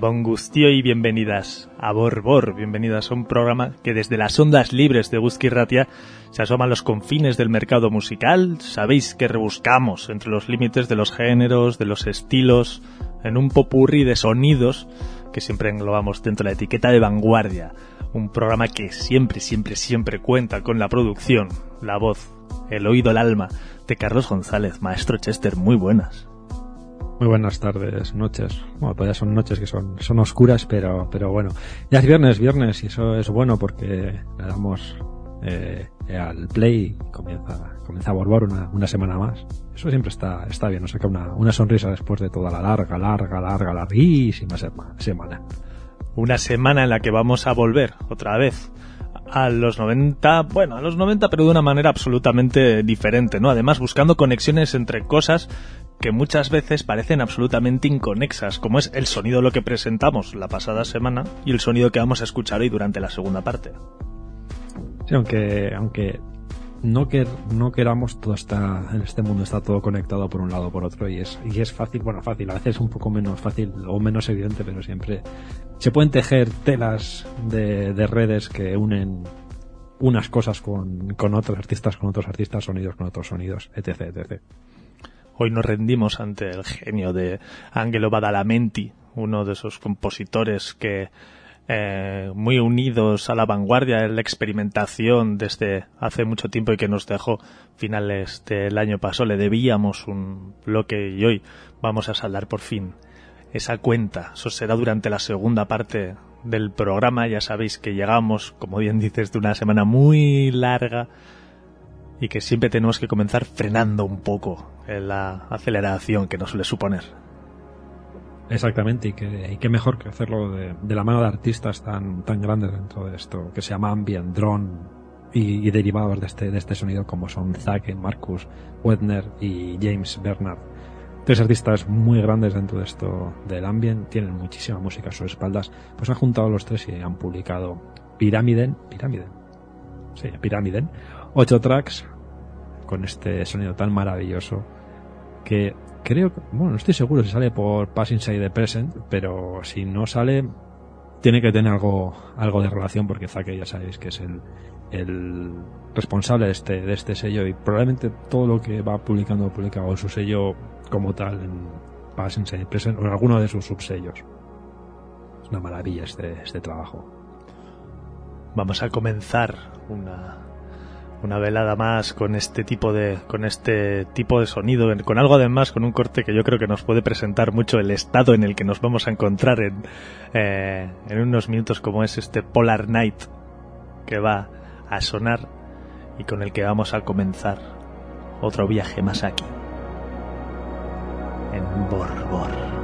Gustio y bienvenidas a Borbor, bienvenidas a un programa que desde las ondas libres de Ratia se asoma a los confines del mercado musical. Sabéis que rebuscamos entre los límites de los géneros, de los estilos, en un popurri de sonidos que siempre englobamos dentro de la etiqueta de vanguardia. Un programa que siempre, siempre, siempre cuenta con la producción, la voz, el oído, el alma de Carlos González, maestro Chester. Muy buenas. Muy buenas tardes, noches. Bueno, todavía son noches que son, son oscuras, pero, pero bueno. Ya es viernes, viernes, y eso es bueno porque le damos eh, al play y comienza, comienza a borbar una, una semana más. Eso siempre está, está bien, nos saca una, una sonrisa después de toda la larga, larga, larga, larguísima semana. Una semana en la que vamos a volver otra vez a los 90, bueno, a los 90 pero de una manera absolutamente diferente, ¿no? Además buscando conexiones entre cosas que muchas veces parecen absolutamente inconexas, como es el sonido lo que presentamos la pasada semana y el sonido que vamos a escuchar hoy durante la segunda parte. Sí, aunque, aunque no, que, no queramos, todo está, en este mundo está todo conectado por un lado o por otro y es, y es fácil, bueno, fácil, a veces un poco menos fácil o menos evidente, pero siempre se pueden tejer telas de, de redes que unen unas cosas con, con otros artistas, con otros artistas, sonidos con otros sonidos, etc, etc. Hoy nos rendimos ante el genio de Angelo Badalamenti, uno de esos compositores que eh, muy unidos a la vanguardia en la experimentación desde hace mucho tiempo y que nos dejó finales del año pasado. Le debíamos un bloque y hoy vamos a saldar por fin esa cuenta. Eso será durante la segunda parte del programa. Ya sabéis que llegamos, como bien dices, de una semana muy larga y que siempre tenemos que comenzar frenando un poco la aceleración que nos suele suponer. Exactamente, y que, qué mejor que hacerlo de, la mano de artistas tan, tan grandes dentro de esto, que se llama ambient, drone y, derivados de este, de este sonido como son Zach, Marcus, Wedner y James Bernard. Tres artistas muy grandes dentro de esto del ambient, tienen muchísima música a sus espaldas, pues han juntado los tres y han publicado Pyramiden, Pyramiden, sí, Pyramiden, ocho tracks con este sonido tan maravilloso que creo, bueno, no estoy seguro si sale por Pass Inside the Present, pero si no sale, tiene que tener algo, algo de relación porque Zake ya sabéis que es el, el responsable de este, de este sello y probablemente todo lo que va publicando publicado en su sello como tal en Pass Inside the Present o en alguno de sus subsellos. Es una maravilla este, este trabajo. Vamos a comenzar una una velada más con este tipo de con este tipo de sonido con algo además con un corte que yo creo que nos puede presentar mucho el estado en el que nos vamos a encontrar en, eh, en unos minutos como es este Polar Night que va a sonar y con el que vamos a comenzar otro viaje más aquí en Borbor.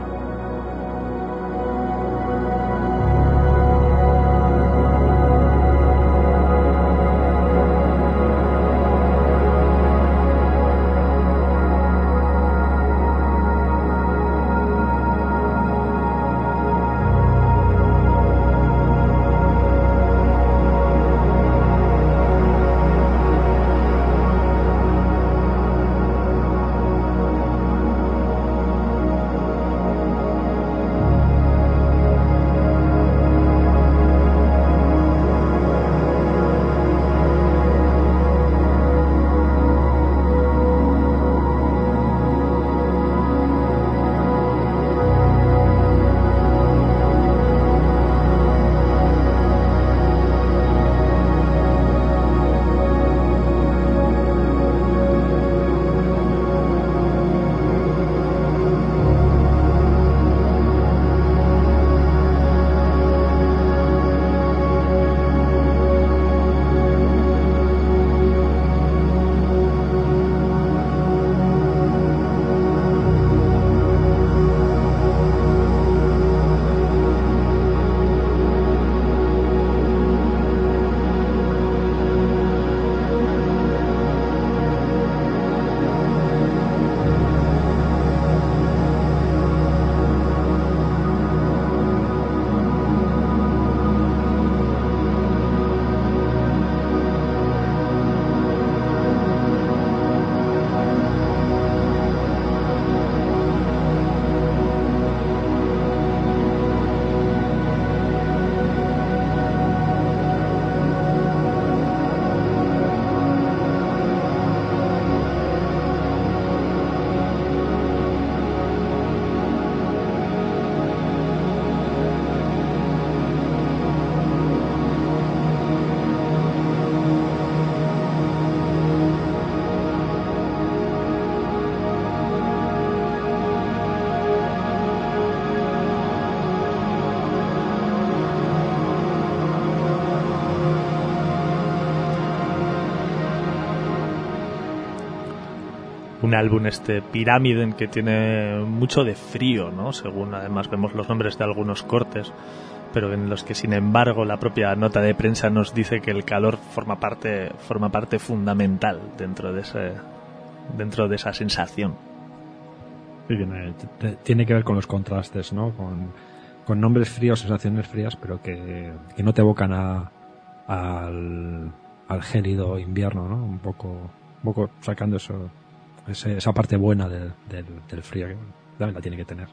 Álbum este Pirámide que tiene mucho de frío, ¿no? Según además vemos los nombres de algunos cortes, pero en los que sin embargo la propia nota de prensa nos dice que el calor forma parte forma parte fundamental dentro de ese dentro de esa sensación. tiene, que ver con los contrastes, ¿no? Con, con nombres fríos, sensaciones frías, pero que, que no te evocan a, al, al gélido invierno, ¿no? Un poco, un poco sacando eso, esa parte buena del, del, frío, que la tiene que tener.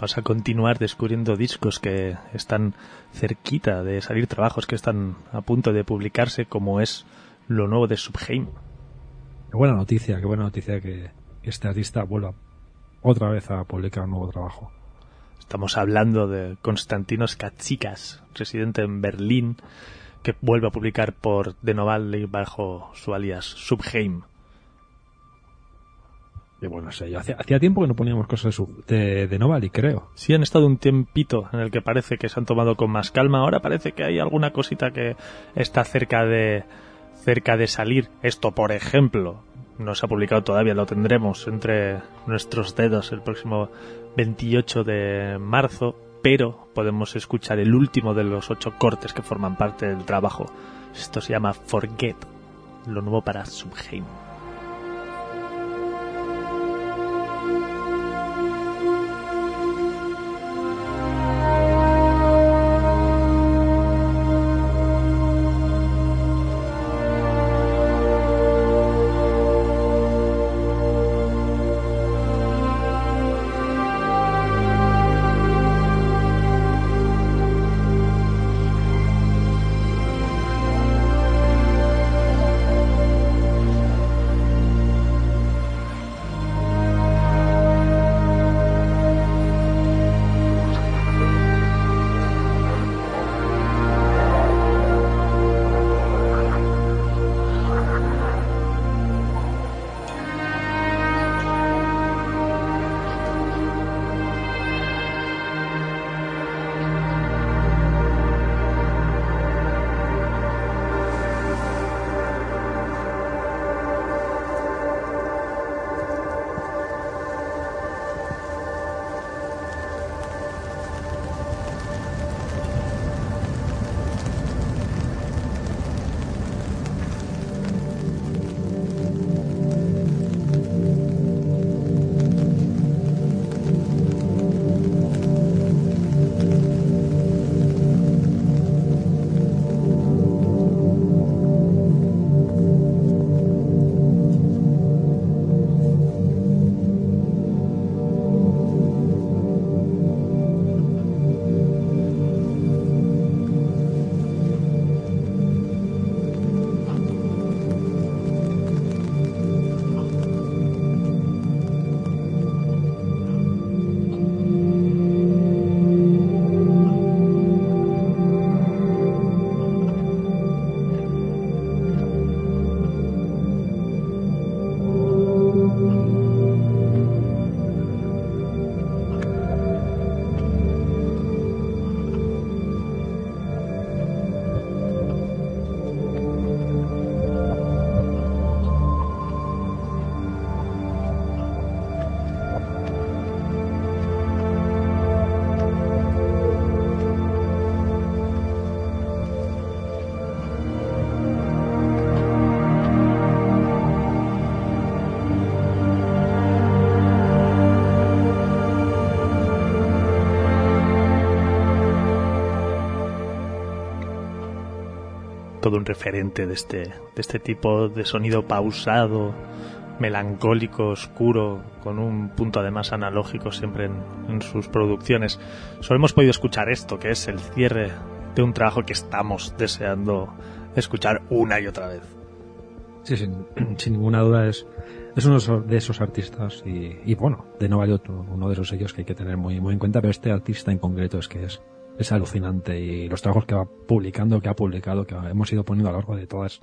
Vas a continuar descubriendo discos que están cerquita de salir, trabajos que están a punto de publicarse, como es lo nuevo de Subheim. Qué buena noticia, qué buena noticia que este artista vuelva otra vez a publicar un nuevo trabajo. Estamos hablando de Konstantinos Katsikas, residente en Berlín, que vuelve a publicar por De Noval bajo su alias Subheim. Bueno, sé, hacía, hacía, tiempo que no poníamos cosas de, de Novali, creo. Sí, han estado un tiempito en el que parece que se han tomado con más calma. Ahora parece que hay alguna cosita que está cerca de, cerca de salir. Esto, por ejemplo, no se ha publicado todavía, lo tendremos entre nuestros dedos el próximo 28 de marzo, pero podemos escuchar el último de los ocho cortes que forman parte del trabajo. Esto se llama Forget, lo nuevo para Subheim. Todo un referente de este, de este tipo de sonido pausado, melancólico, oscuro, con un punto además analógico siempre en, sus producciones. Solo hemos podido escuchar esto, que es el cierre de un trabajo que estamos deseando escuchar una y otra vez. Sí, sin, ninguna duda es, es uno de esos artistas y, bueno, de vale otro, uno de esos sellos que hay que tener muy, muy en cuenta, pero este artista en concreto es que es es alucinante y los trabajos que va publicando, que ha publicado, que hemos ido poniendo a lo largo de todas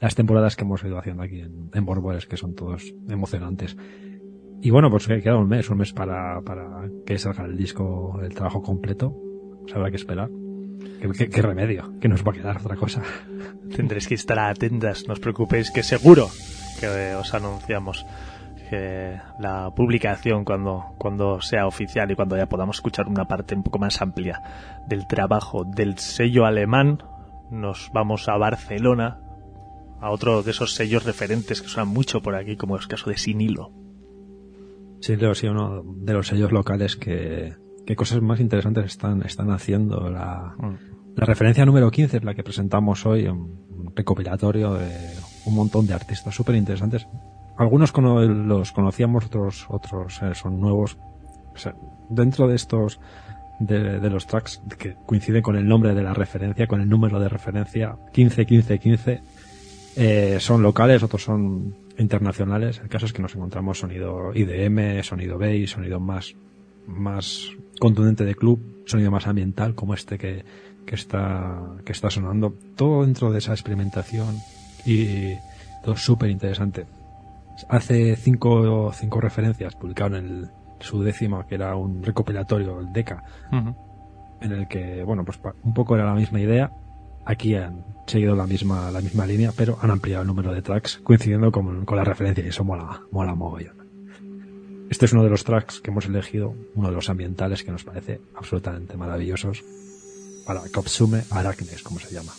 las temporadas que hemos ido haciendo aquí en, en Borbores, que son todos emocionantes. Y bueno, pues queda un mes, un mes para, para que salga el disco, el trabajo completo. Habrá que esperar. ¿Qué, qué, remedio? Que nos va a quedar otra cosa. Tendréis que estar atentas, no os preocupéis, que seguro que os anunciamos la publicación cuando, cuando sea oficial y cuando ya podamos escuchar una parte un poco más amplia del trabajo del sello alemán, nos vamos a Barcelona, a otro de esos sellos referentes que suenan mucho por aquí, como es el caso de Sinilo. Sinilo, sí, uno de los sellos locales que, que cosas más interesantes están, están haciendo. La, mm. la referencia número 15 es la que presentamos hoy, un recopilatorio de un montón de artistas súper interesantes algunos los conocíamos, otros, otros eh, son nuevos. dentro de estos de, los tracks que coinciden con el nombre de la referencia, con el número de referencia 15, 15, 15, son locales, otros son internacionales. El caso es que nos encontramos sonido IDM, sonido bass, sonido más, más contundente de club, sonido más ambiental como este que, que está, que está sonando. Todo dentro de esa experimentación y todo súper interesante. Hace cinco, cinco referencias publicaron el, su décima, que era un recopilatorio, el DECA, en el que, bueno, pues un poco era la misma idea. Aquí han seguido la misma, la misma línea, pero han ampliado el número de tracks coincidiendo con, con la referencia y eso mola, mola mogollón. Este es uno de los tracks que hemos elegido, uno de los ambientales que nos parece absolutamente maravillosos para Kopsume Arachnes, como se llama.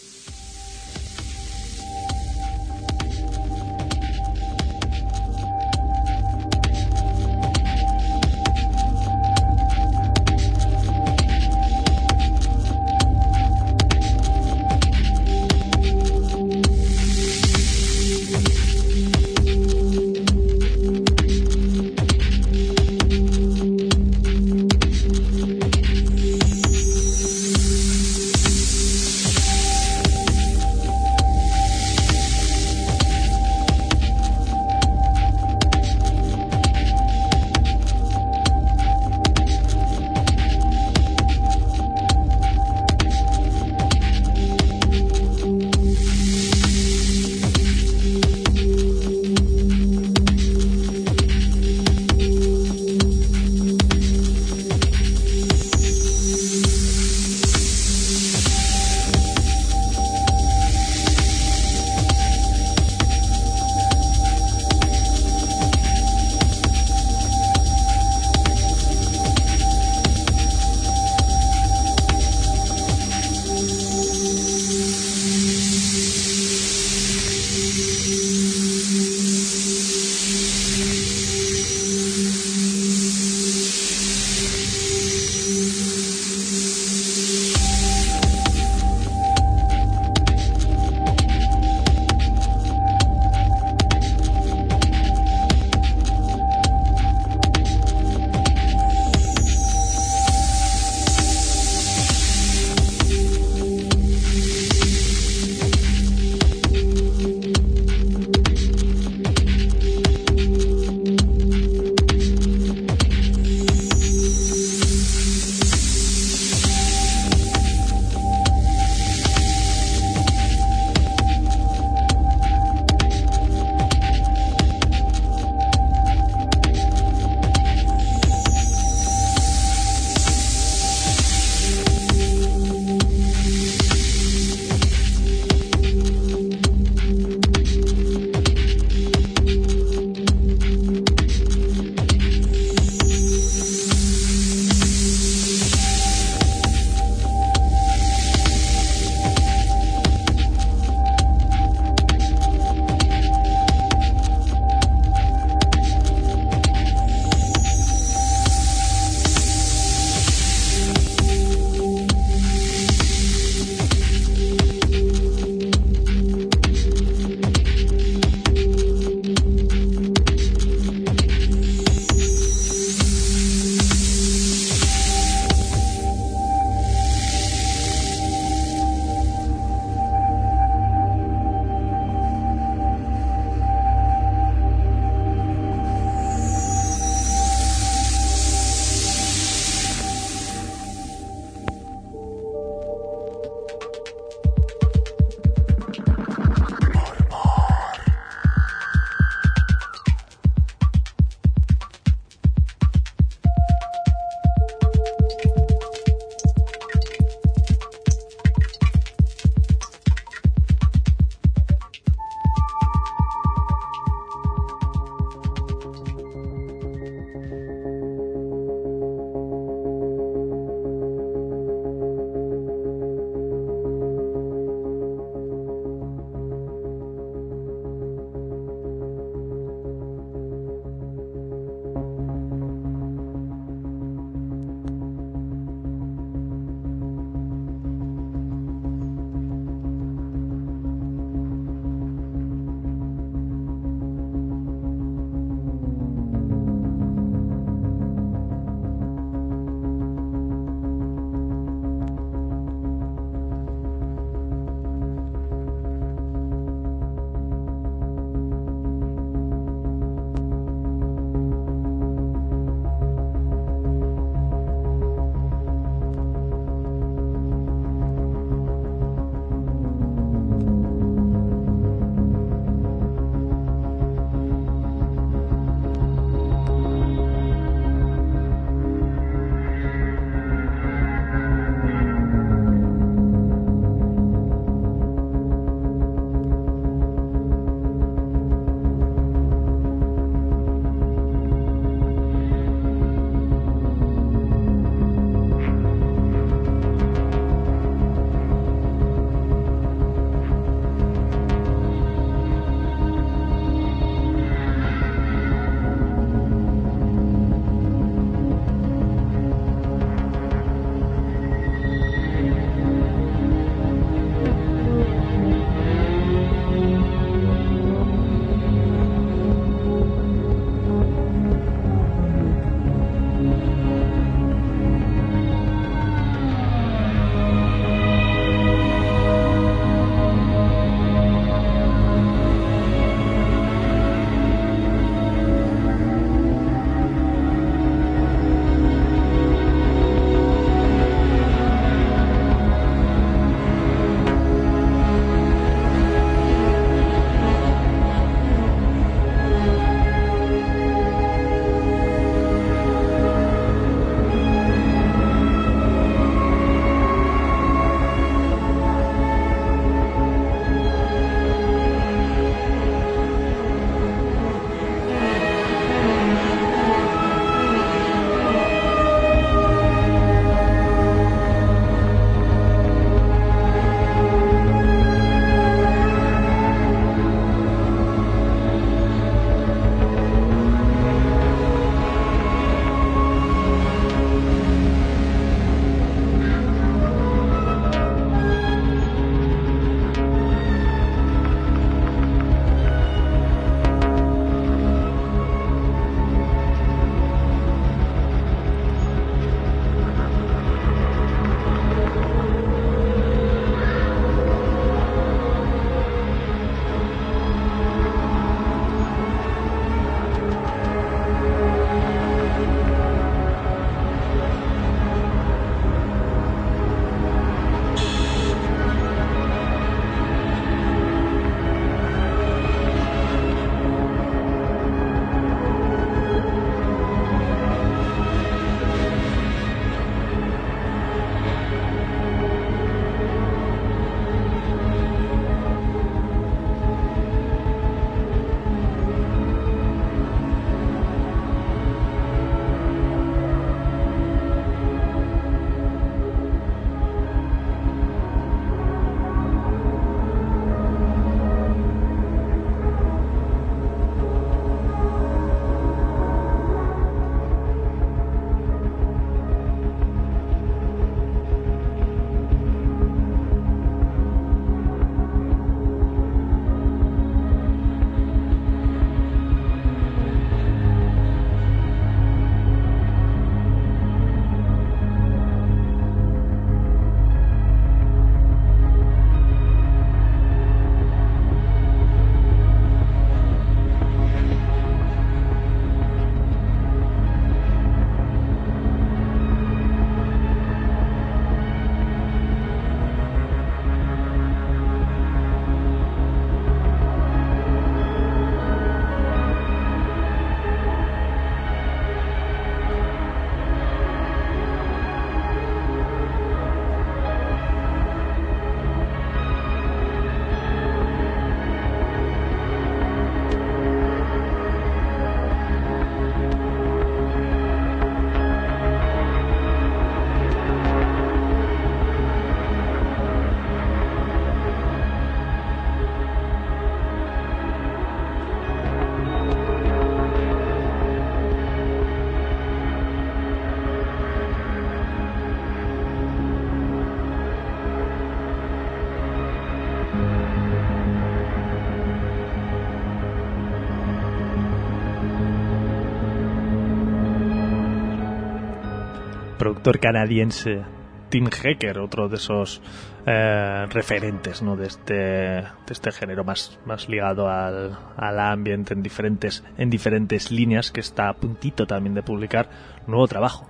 Productor canadiense Tim Hecker, otro de esos eh, referentes ¿no? de, este, de este género más, más ligado al, al ambiente en diferentes, en diferentes líneas, que está a puntito también de publicar nuevo trabajo.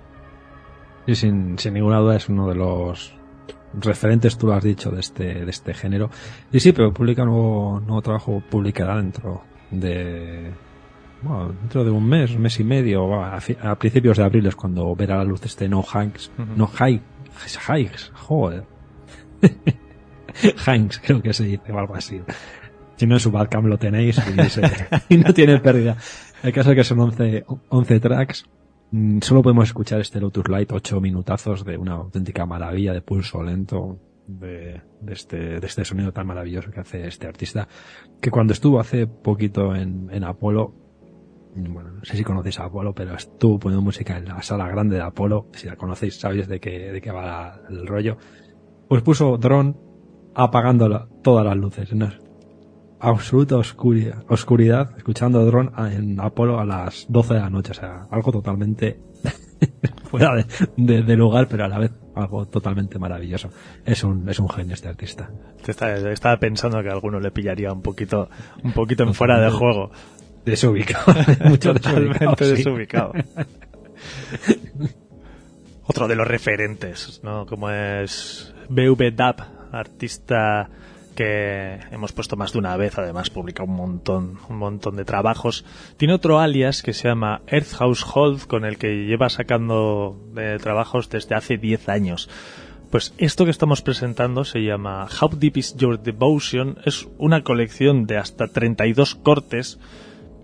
Y sin, sin ninguna duda es uno de los referentes, tú lo has dicho, de este, de este género. Y sí, pero publica nuevo, nuevo trabajo, publicará dentro de, bueno, dentro de un mes, un mes y medio, a, a principios de abril es cuando verá la luz este No Hanks, uh -huh. No Hikes, Hikes, joder. Hanks, creo que se dice o algo así. Si no en su Badcam lo tenéis y, se, y, no tiene pérdida. El caso es que son 11, 11 tracks. Solo podemos escuchar este Lotus Light, 8 minutazos de una auténtica maravilla de pulso lento, de, de, este, de este sonido tan maravilloso que hace este artista, que cuando estuvo hace poquito en, en Apolo, bueno, no sé si conocéis a Apolo, pero estuvo poniendo música en la sala grande de Apolo, si la conocéis sabéis de qué, de qué va la, el rollo, pues puso dron apagando la, todas las luces, ¿no? absoluta oscuridad, oscuridad escuchando dron en Apolo a las 12 de la noche, o sea, algo totalmente fuera de, de, de, lugar, pero a la vez algo totalmente maravilloso. Es un, es un genio este artista. Estaba, estaba pensando que a alguno le pillaría un poquito, un poquito en fuera de juego. Desubicado. Mucho Totalmente desubicado. Otro de los referentes, ¿no? Como es BV Dab, artista que hemos puesto más de una vez, además publica un montón, un montón de trabajos. Tiene otro alias que se llama Earth Household, con el que lleva sacando de trabajos desde hace 10 años. Pues esto que estamos presentando se llama How Deep Is Your Devotion, es una colección de hasta 32 cortes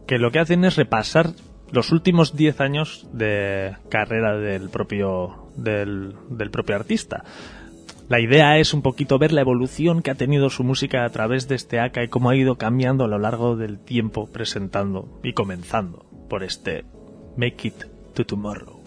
que lo que hacen es repasar los últimos 10 años de carrera del propio, del, del propio artista. La idea es un poquito ver la evolución que ha tenido su música a través de este AK y cómo ha ido cambiando a lo largo del tiempo presentando y comenzando por este Make It to Tomorrow.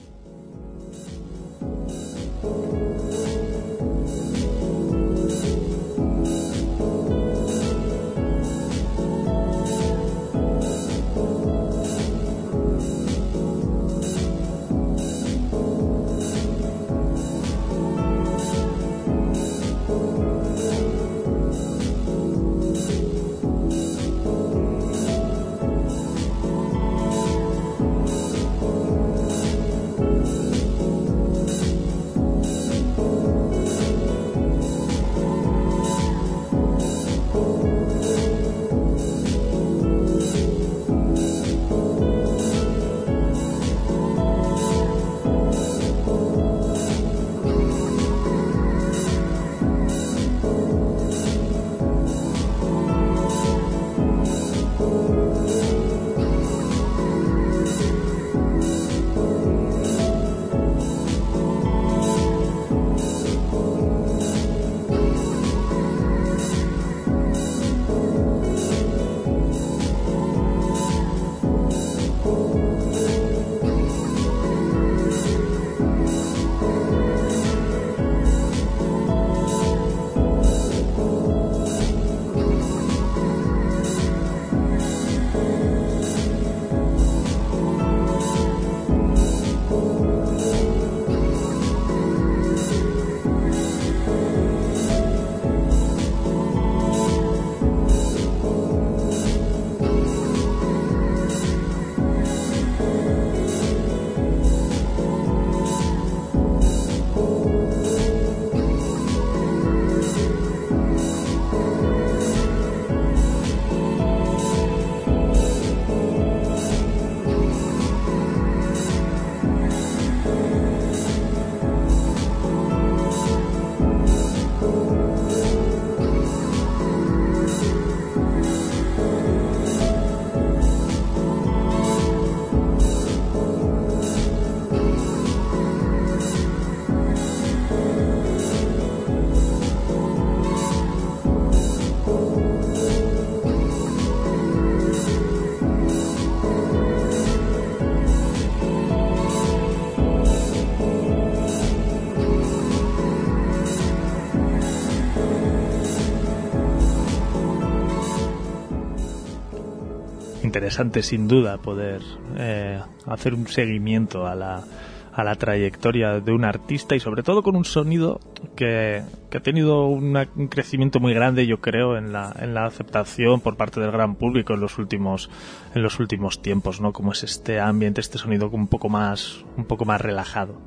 Interesante sin duda poder eh, hacer un seguimiento a la, a la trayectoria de un artista y sobre todo con un sonido que, que ha tenido un crecimiento muy grande yo creo en la, en la aceptación por parte del gran público en los últimos en los últimos tiempos no como es este ambiente este sonido un poco más un poco más relajado.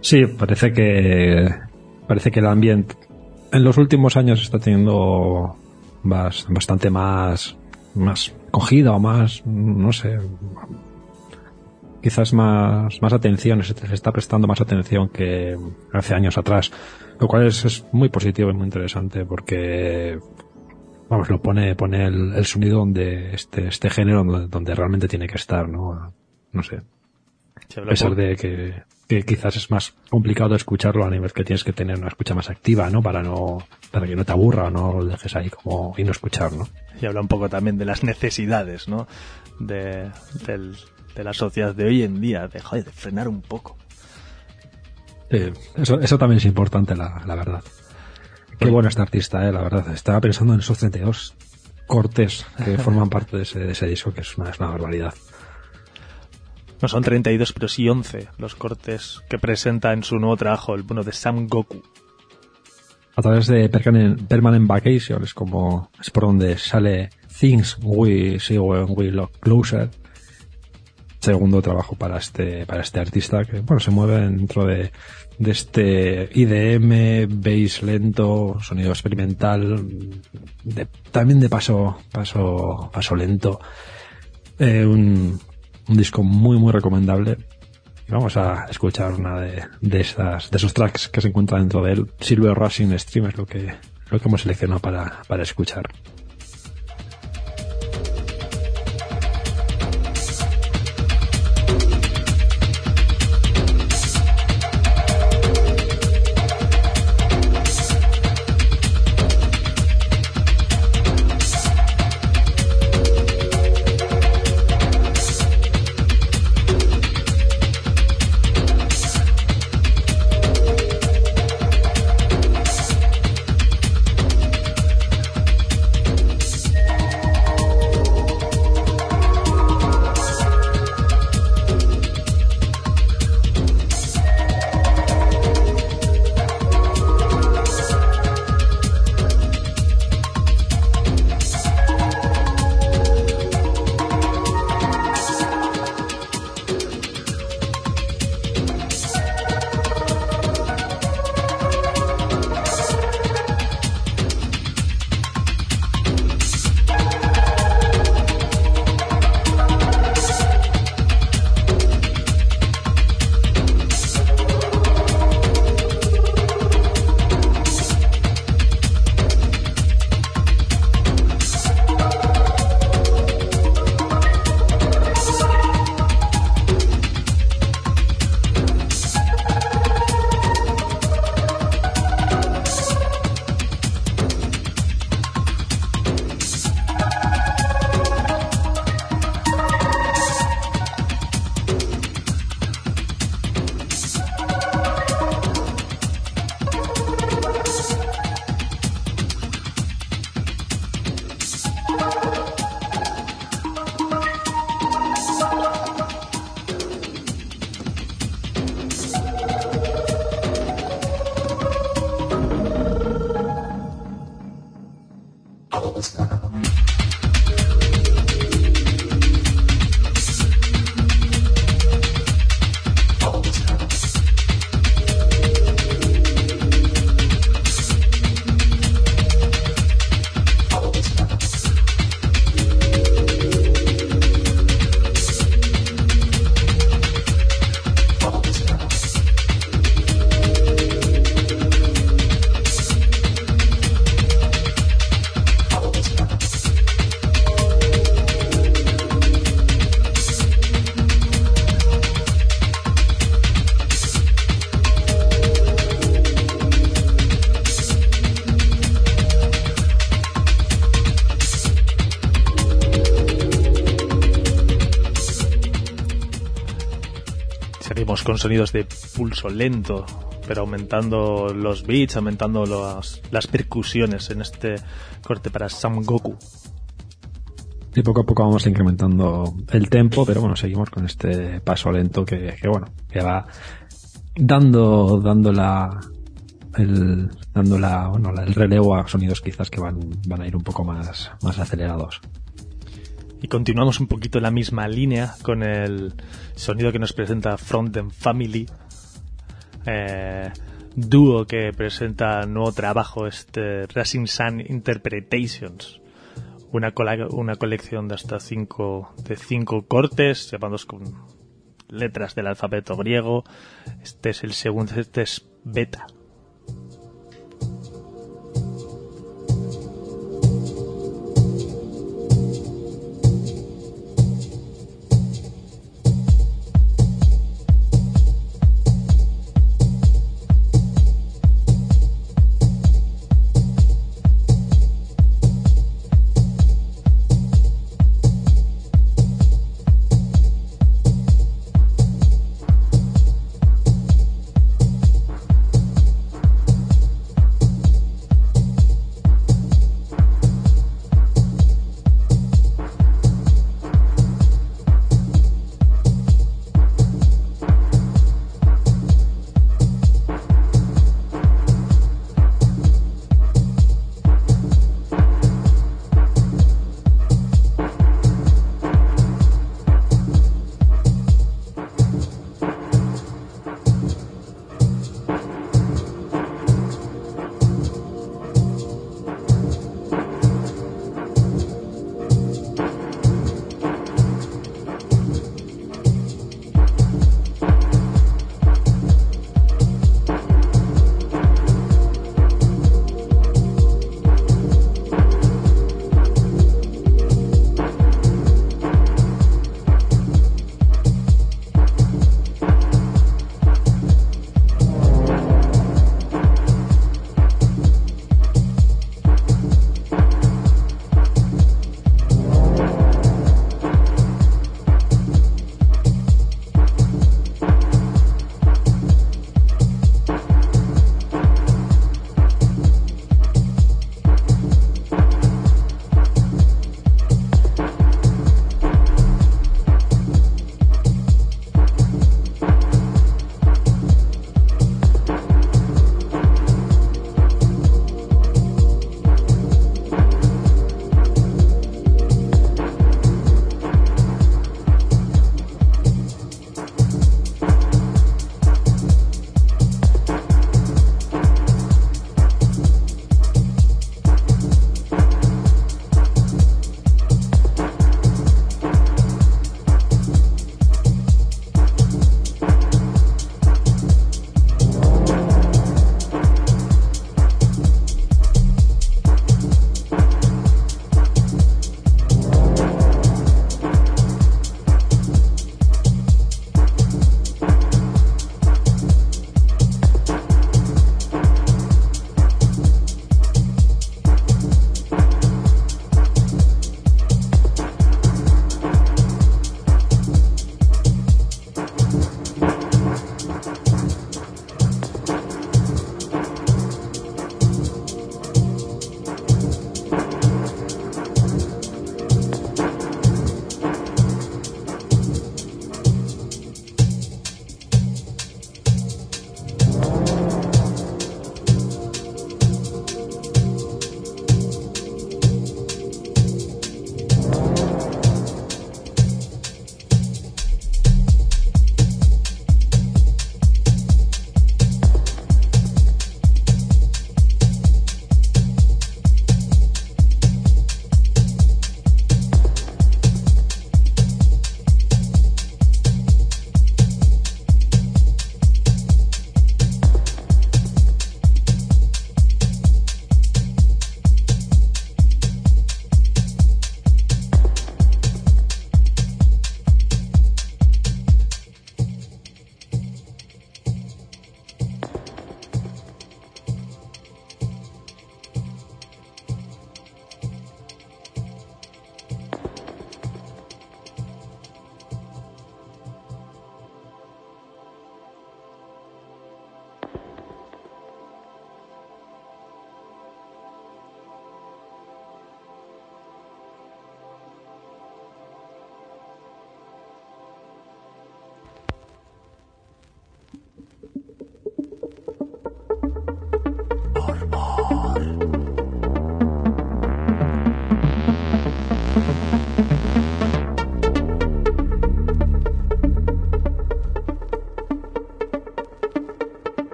Sí, parece que parece que el ambiente en los últimos años está teniendo bas- bastante más más cogida o más no sé quizás más más atención se está prestando más atención que hace años atrás lo cual es, es muy positivo y muy interesante porque vamos lo pone pone el, el sonido donde este este género donde, donde realmente tiene que estar no no sé. A pesar de que, que quizás es más complicado escucharlo a nivel que tienes que tener una escucha más activa, ¿no? Para no, para que no te aburra o no lo dejes ahí como y no escuchar, ¿no? y habla un poco también de las necesidades no de, del- de la sociedad de hoy en día de, joder, de frenar un poco Eh, eso, eso también es importante, la, la verdad. Qué bueno este artista, eh, la verdad. Estaba pensando en esos 32 cortes que forman parte de ese, de ese disco, que es una, es una barbaridad. No son 32, pero sí 11 los cortes que presenta en su nuevo trabajo, el bueno de Sam Goku. A través de Permanent, Vacation es como, es por donde sale Things We See We Look Closer. Segundo trabajo para este, para este artista que, bueno, se mueve dentro de, de este IDM, bass lento, sonido experimental, también de paso, paso, paso lento. Eh, un, un disco muy, muy recomendable. Y vamos a escuchar una de, de esas, de esos tracks que se encuentran dentro de él. Silver Rushing Stream es lo que, lo que hemos seleccionado para, para escuchar. Con sonidos de pulso lento, pero aumentando los beats, aumentando los- las percusiones en este corte para Sam Goku. Y poco a poco vamos incrementando el tempo, pero bueno, seguimos con este paso lento que, que bueno, que va dando, dando la, el, dando la, bueno, el relevo a sonidos quizás que van, van a ir un poco más, más acelerados. Y continuamos un poquito en la misma línea con el sonido que nos presenta Front and Family, eh, dúo que presenta nuevo trabajo, este Racing Sun Interpretations una, una colección de hasta cinco, de cinco cortes, llamados con letras del alfabeto griego. Este es el segundo, este es beta.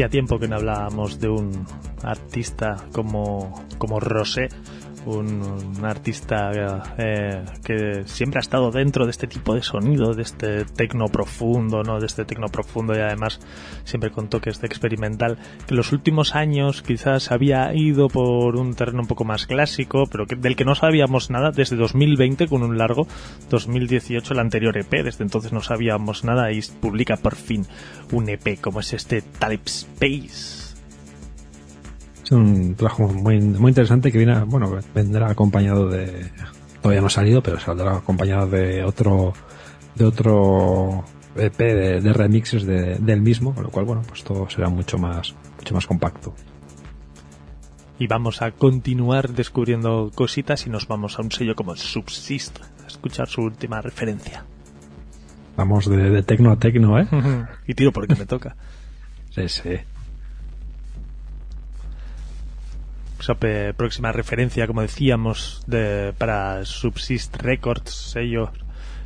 Hacía tiempo que no hablábamos de un artista como, como Rosé, un, artista eh, que siempre ha estado dentro de este tipo de sonido, de este tecno profundo, ¿no? De este tecno profundo y además siempre con toques de experimental, que en los últimos años quizás había ido por un terreno un poco más clásico, pero del que no sabíamos nada desde 2020 con un largo, 2018 el anterior EP, desde entonces no sabíamos nada y publica por fin un EP como es este Type Space. Un trabajo muy, muy interesante que viene, bueno, vendrá acompañado de, todavía no ha salido, pero saldrá acompañado de otro, de otro EP de, remixes del mismo, con lo cual, bueno, pues todo será mucho más, mucho más compacto. Y vamos a continuar descubriendo cositas y nos vamos a un sello como Subsist, a escuchar su última referencia. Vamos de, de tecno a tecno, ¿eh? y tiro porque me toca. Sí, sí. próxima referencia, como decíamos, de, para Subsist Records, sello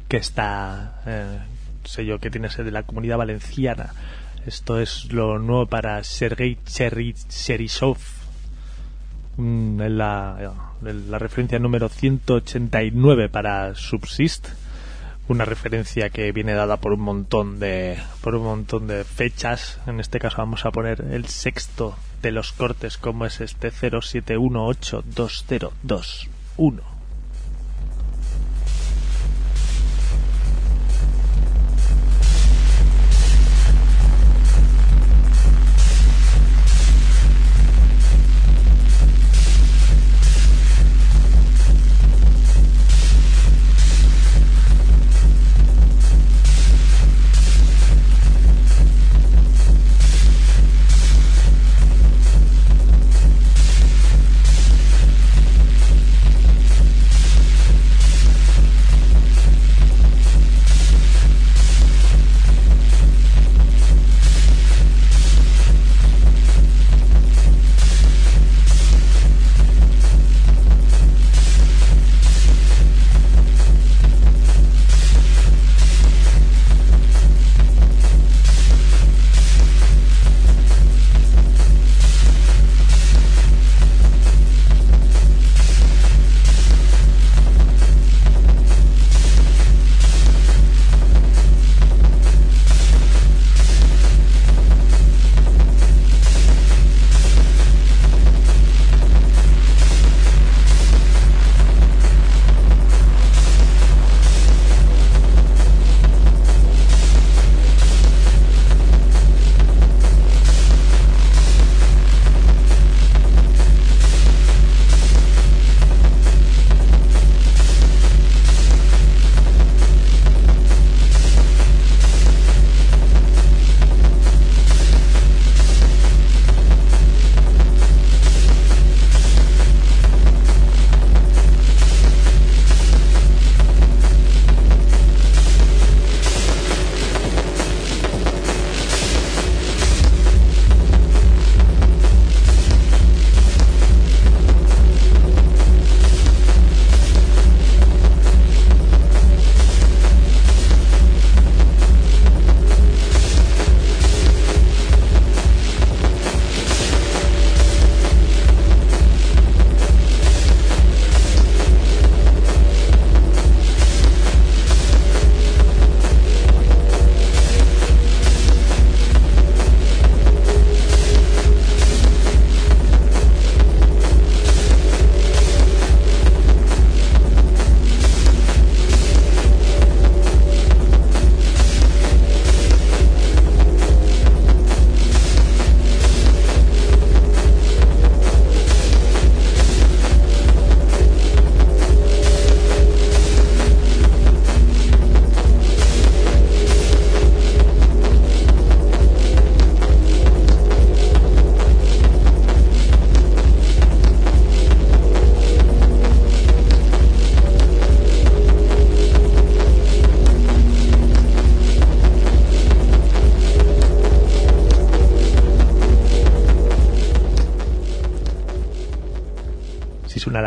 que está, eh, sello que tiene sede de la comunidad valenciana. Esto es lo nuevo para Sergei Cherisov, en la, la referencia número 189 para Subsist. Una referencia que viene dada por un montón de por un montón de fechas. En este caso vamos a poner el sexto de los cortes como es este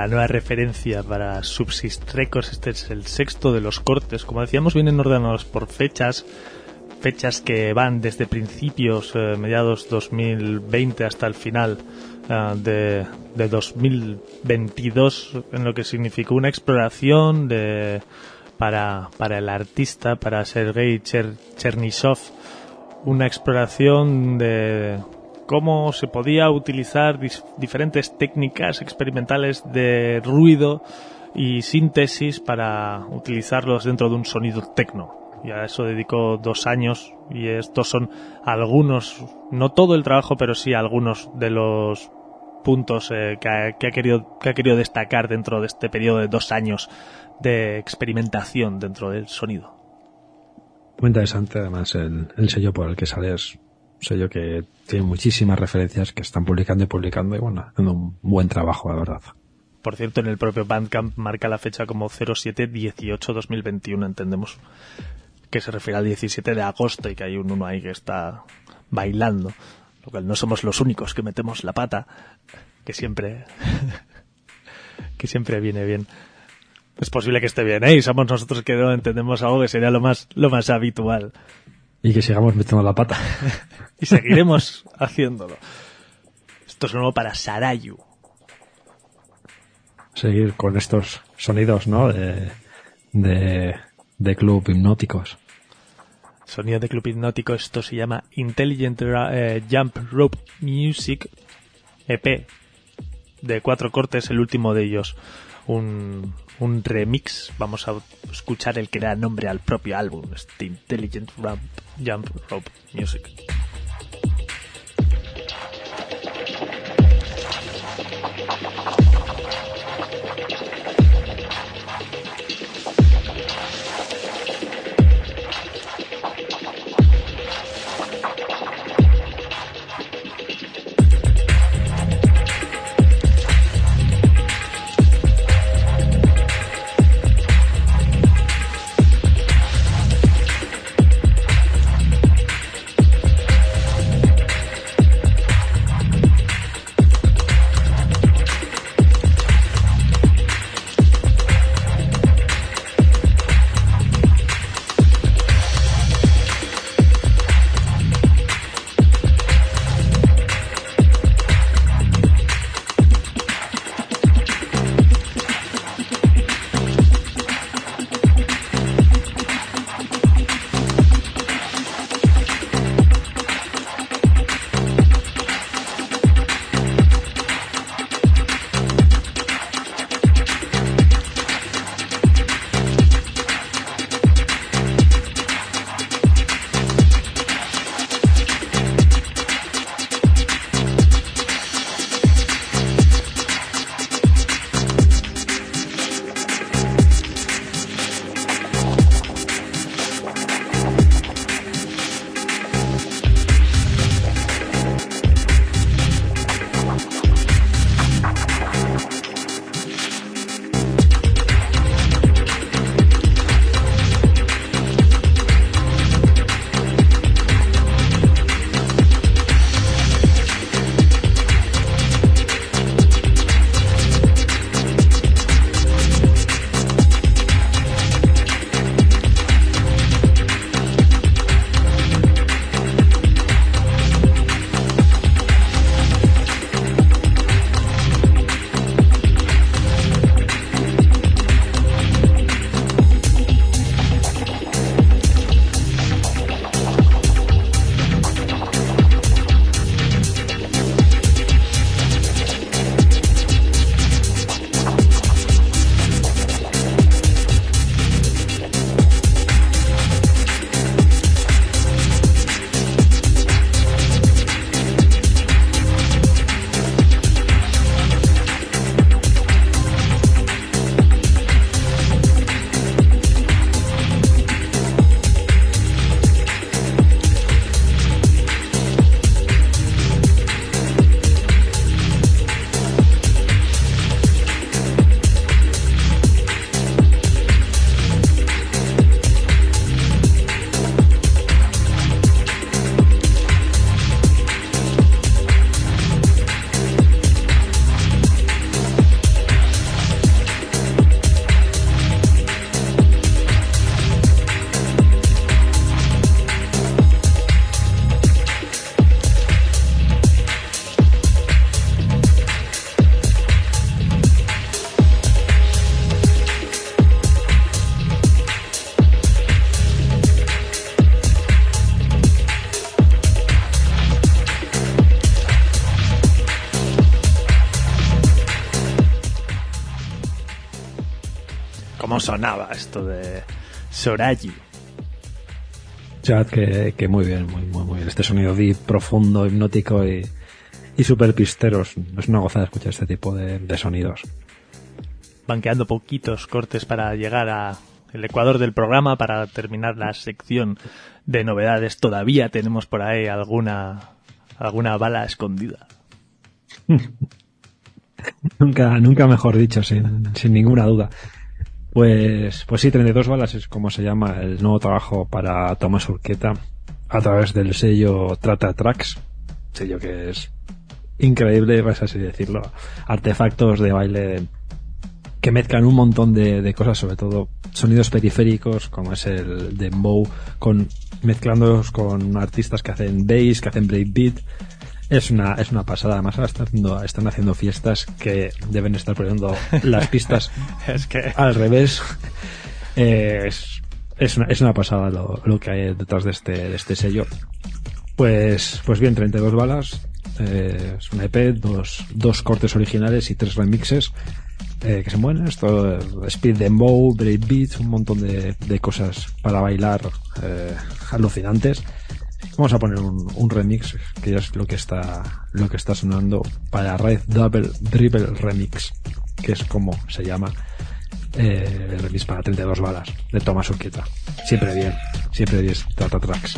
07182021 nueva referencia para Subsist Records. Este es el sexto de los cortes. Como decíamos, vienen ordenados por fechas, fechas que van desde principios, eh, mediados 2020 hasta el final eh, de, de 2022, en lo que significó una exploración de, para, para el artista, para Sergei Cher, Chernisov, una exploración de cómo se podía utilizar diferentes técnicas experimentales de ruido y síntesis para utilizarlos dentro de un sonido tecno. Y a eso dedicó dos años y estos son algunos, no todo el trabajo, pero sí algunos de los puntos eh, que, ha, que, ha, querido, que ha querido destacar dentro de este periodo de dos años de experimentación dentro del sonido. Muy interesante, además, el, el sello por el que sale es un sello que tiene muchísimas referencias que están publicando y publicando y bueno, haciendo un buen trabajo, la verdad. Por cierto, en el propio Bandcamp marca la fecha como 07-18-2021, entendemos que se refiere al 17 de agosto y que hay un uno ahí que está bailando, lo cual no somos los únicos que metemos la pata, que siempre que siempre viene bien. Es posible que esté bien, ¿eh? Y somos nosotros que no entendemos algo que sería lo más lo más habitual. Y que sigamos metiendo la pata. y seguiremos haciéndolo. Esto es nuevo para Sarayu. Seguir con estos sonidos, ¿no? De, de, de club hipnóticos. Sonido de club hipnótico, esto se llama Intelligent eh, Jump Rope Music EP de cuatro cortes, el último de ellos un, un remix. Vamos a escuchar el que da nombre al propio álbum, este Intelligent Ramp, Jump Rope Music. Sonaba esto de Soraji. Chat, que, que muy bien, muy, muy, muy bien. Este sonido deep, profundo, hipnótico y, y super pisteros. Es una gozada escuchar este tipo de, de sonidos. Van quedando poquitos cortes para llegar a el ecuador del programa para terminar la sección de novedades. Todavía tenemos por ahí alguna alguna bala escondida. nunca, nunca mejor dicho, sin, sin ninguna duda. Pues, pues sí, 32 balas es como se llama el nuevo trabajo para Tomás Urqueta a través del sello Trata Tracks, sello que es increíble, vas así decirlo, artefactos de baile que mezclan un montón de, de, cosas, sobre todo sonidos periféricos, como es el dembow, con mezclándolos con artistas que hacen bass, que hacen breakbeat. Es una, es una pasada. Además, ahora están haciendo, están haciendo fiestas que deben estar poniendo las pistas es que... al revés. es, es, una, es una pasada lo, lo que hay detrás de este, de este sello. Pues, pues bien, 32 balas. Eh, es un EP, dos, dos cortes originales y tres remixes eh, que se mueven esto, speed dembow, breakbeat, un montón de, de cosas para bailar eh, alucinantes. Vamos a poner un, remix que ya es lo que está lo que está sonando para Red Double Dribble Remix, que es como se llama eh, el remix para 32 balas de Thomas Urquieta. Siempre bien, siempre bien, Trata Tracks.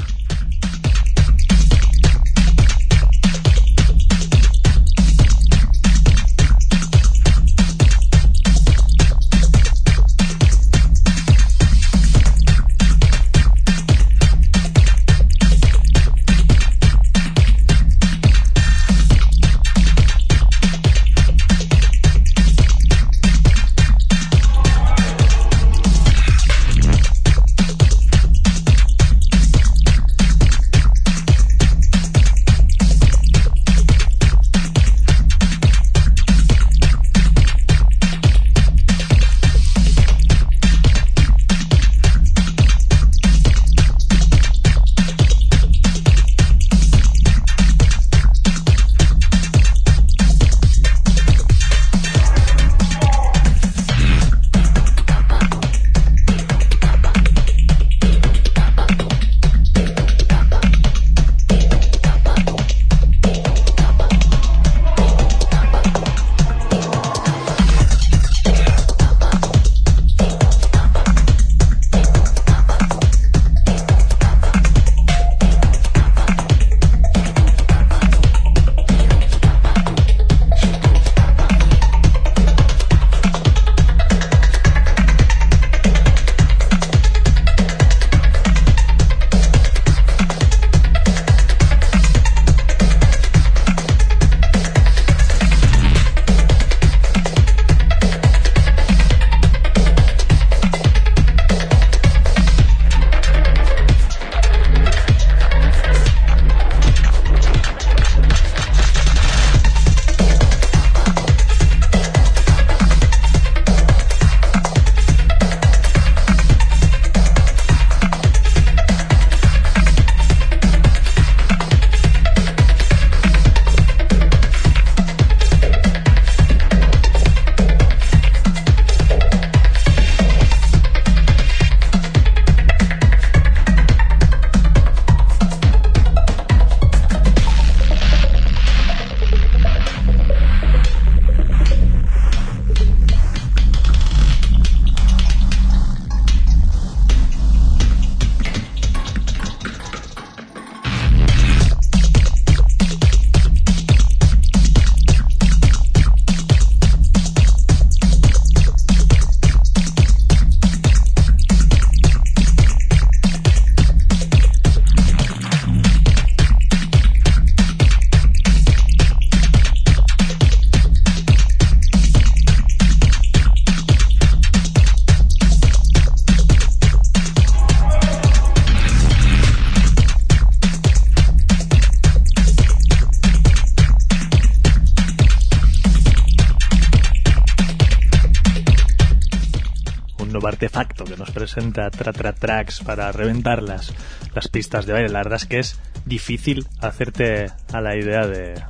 Artefacto que nos presenta Tratra Tracks para reventar las, las pistas de baile. La verdad es que es difícil hacerte a la idea de,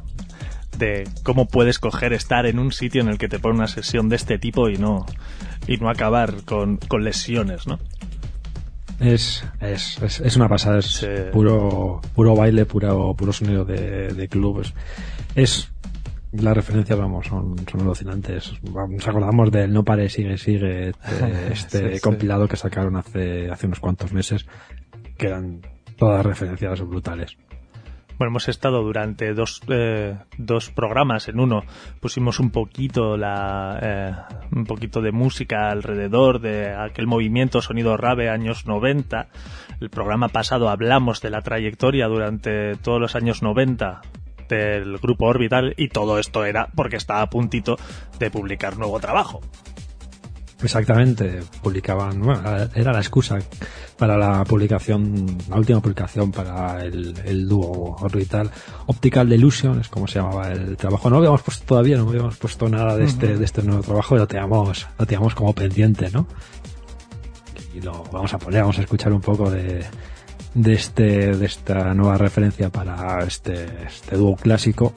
de cómo puedes coger estar en un sitio en el que te pone una sesión de este tipo y no, y no acabar con, con lesiones, ¿no? Es, es, es, una pasada, es puro, puro baile, puro, puro sonido de, de clubes. Es, las referencias, vamos, son, son alucinantes. Nos acordamos del No Pare, Sigue, Sigue, este, este compilado que sacaron hace, hace unos cuantos meses, que eran todas referencias brutales. Bueno, hemos estado durante dos, eh, dos programas. En uno pusimos un poquito la, eh, un poquito de música alrededor de aquel movimiento sonido rave años 90. El programa pasado hablamos de la trayectoria durante todos los años 90 del grupo Orbital y todo esto era porque estaba a puntito de publicar nuevo trabajo. Exactamente, publicaban, bueno, era la excusa para la publicación, la última publicación para el, el dúo orbital Optical Delusion, es como se llamaba el trabajo. No habíamos puesto todavía, no habíamos puesto nada de este, de este nuevo trabajo, lo teníamos, lo teníamos como pendiente, ¿no? Y lo vamos a poner, vamos a escuchar un poco de, de este, de esta nueva referencia para este, este dúo clásico.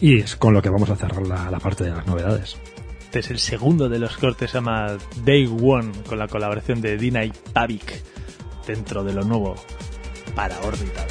Y es con lo que vamos a cerrar la, la parte de las novedades. Este es el segundo de los cortes, se llama Day One, con la colaboración de Dina y Pavik, dentro de lo nuevo para Orbital.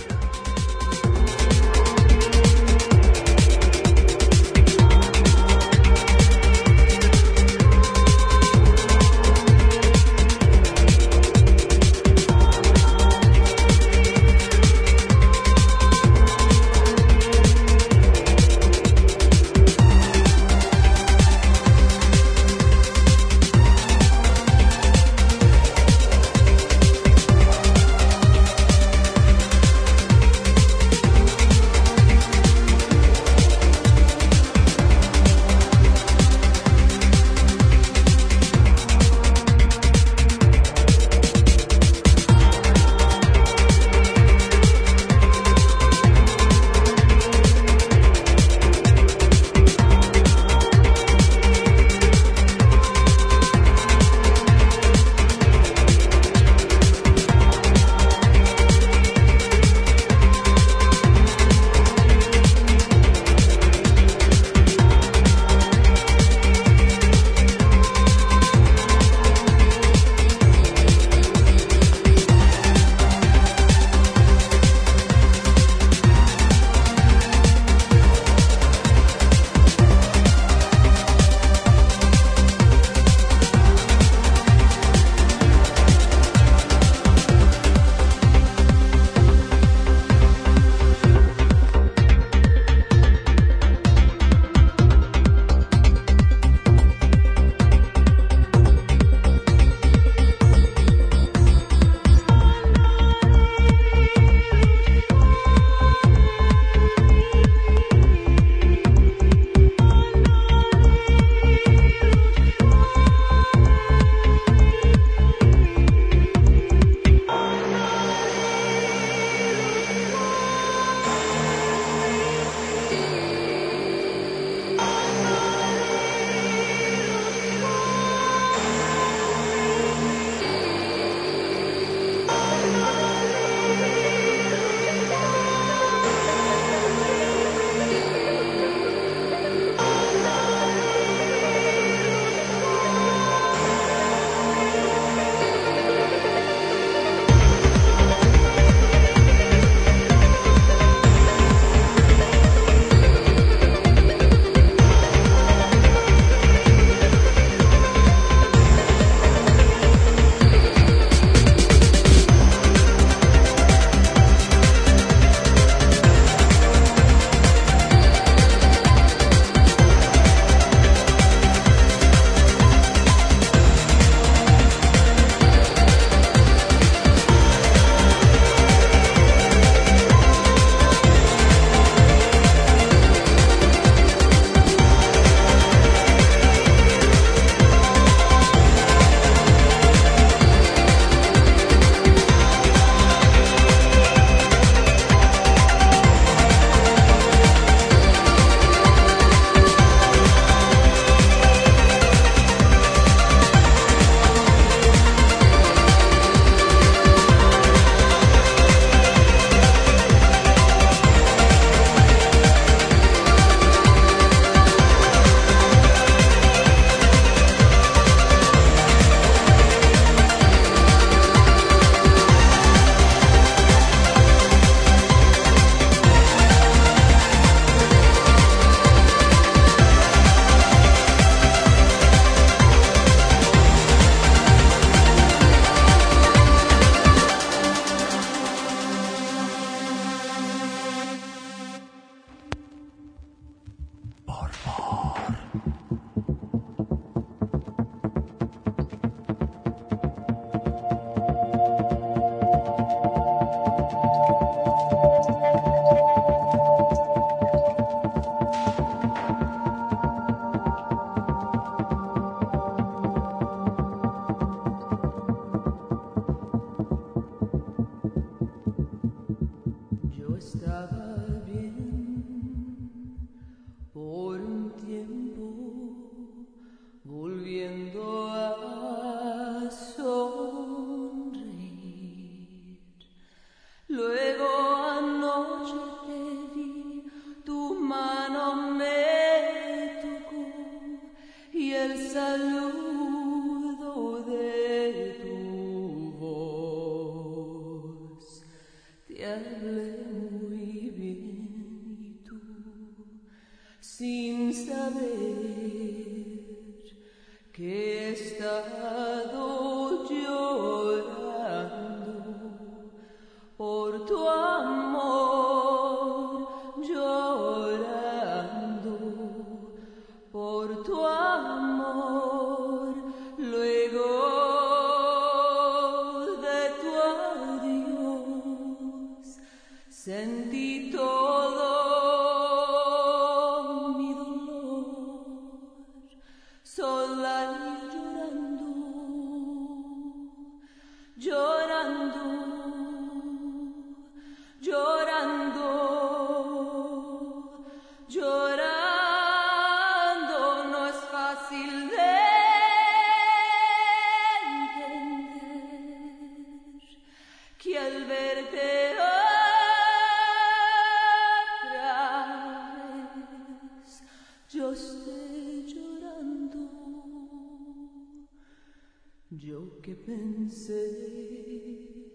Pensé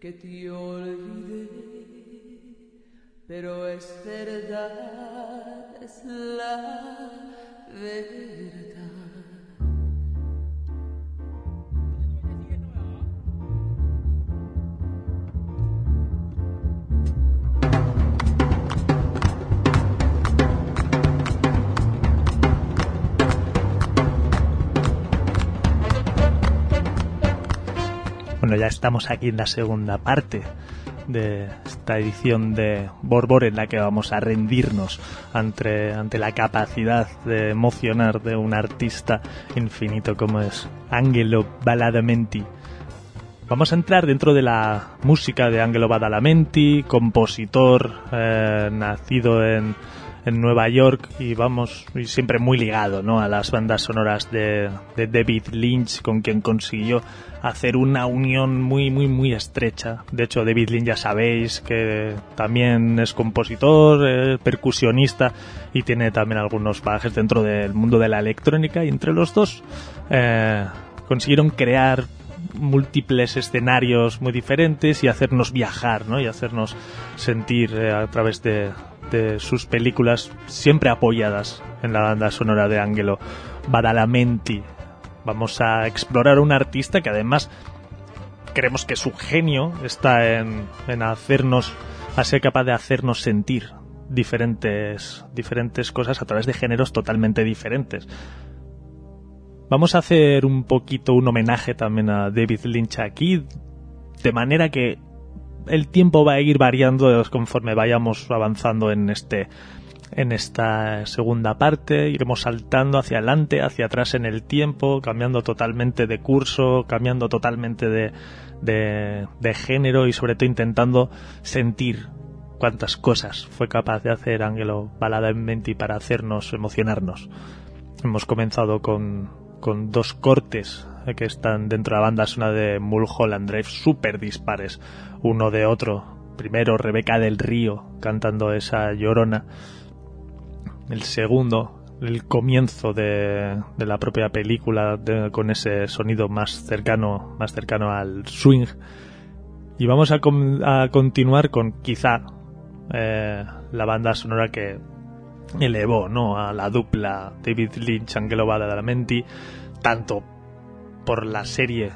que te olvidé, pero es verdad, es la estamos aquí en la segunda parte de esta edición de Borbor en la que vamos a rendirnos ante, ante la capacidad de emocionar de un artista infinito como es Angelo Badalamenti. Vamos a entrar dentro de la música de Angelo Badalamenti, compositor eh, nacido en, en Nueva York y vamos y siempre muy ligado ¿no? a las bandas sonoras de, de David Lynch con quien consiguió hacer una unión muy muy muy estrecha de hecho David Lynch ya sabéis que también es compositor eh, percusionista y tiene también algunos bajes dentro del mundo de la electrónica y entre los dos eh, consiguieron crear múltiples escenarios muy diferentes y hacernos viajar, ¿no? Y hacernos sentir eh, a través de, de, sus películas siempre apoyadas en la banda sonora de Angelo Badalamenti. Vamos a explorar a un artista que además creemos que su genio está en, en hacernos, a ser capaz de hacernos sentir diferentes, diferentes cosas a través de géneros totalmente diferentes. Vamos a hacer un poquito un homenaje también a David Lynch aquí, de manera que el tiempo va a ir variando conforme vayamos avanzando en este en esta segunda parte iremos saltando hacia adelante, hacia atrás en el tiempo, cambiando totalmente de curso, cambiando totalmente de, de, de género y sobre todo intentando sentir cuántas cosas fue capaz de hacer Angelo Balada en Menti para hacernos emocionarnos. Hemos comenzado con, con dos cortes que están dentro de la banda sonora de Mulholland Drive, súper dispares uno de otro. Primero Rebeca del Río cantando esa llorona. El segundo, el comienzo de, la propia película con ese sonido más cercano, más cercano al swing. Y vamos a, a continuar con quizá eh, la banda sonora que elevó ¿no? a la dupla David Lynch Angelo Badalamenti tanto por la serie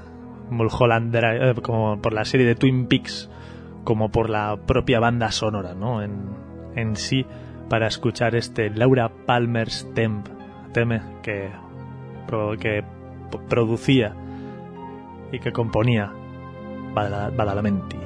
Mulholland Drive, eh, como por la serie de Twin Peaks como por la propia banda sonora ¿no? en, en sí para escuchar este Laura Palmer's Temp, teme que, que producía y que componía Badalamenti.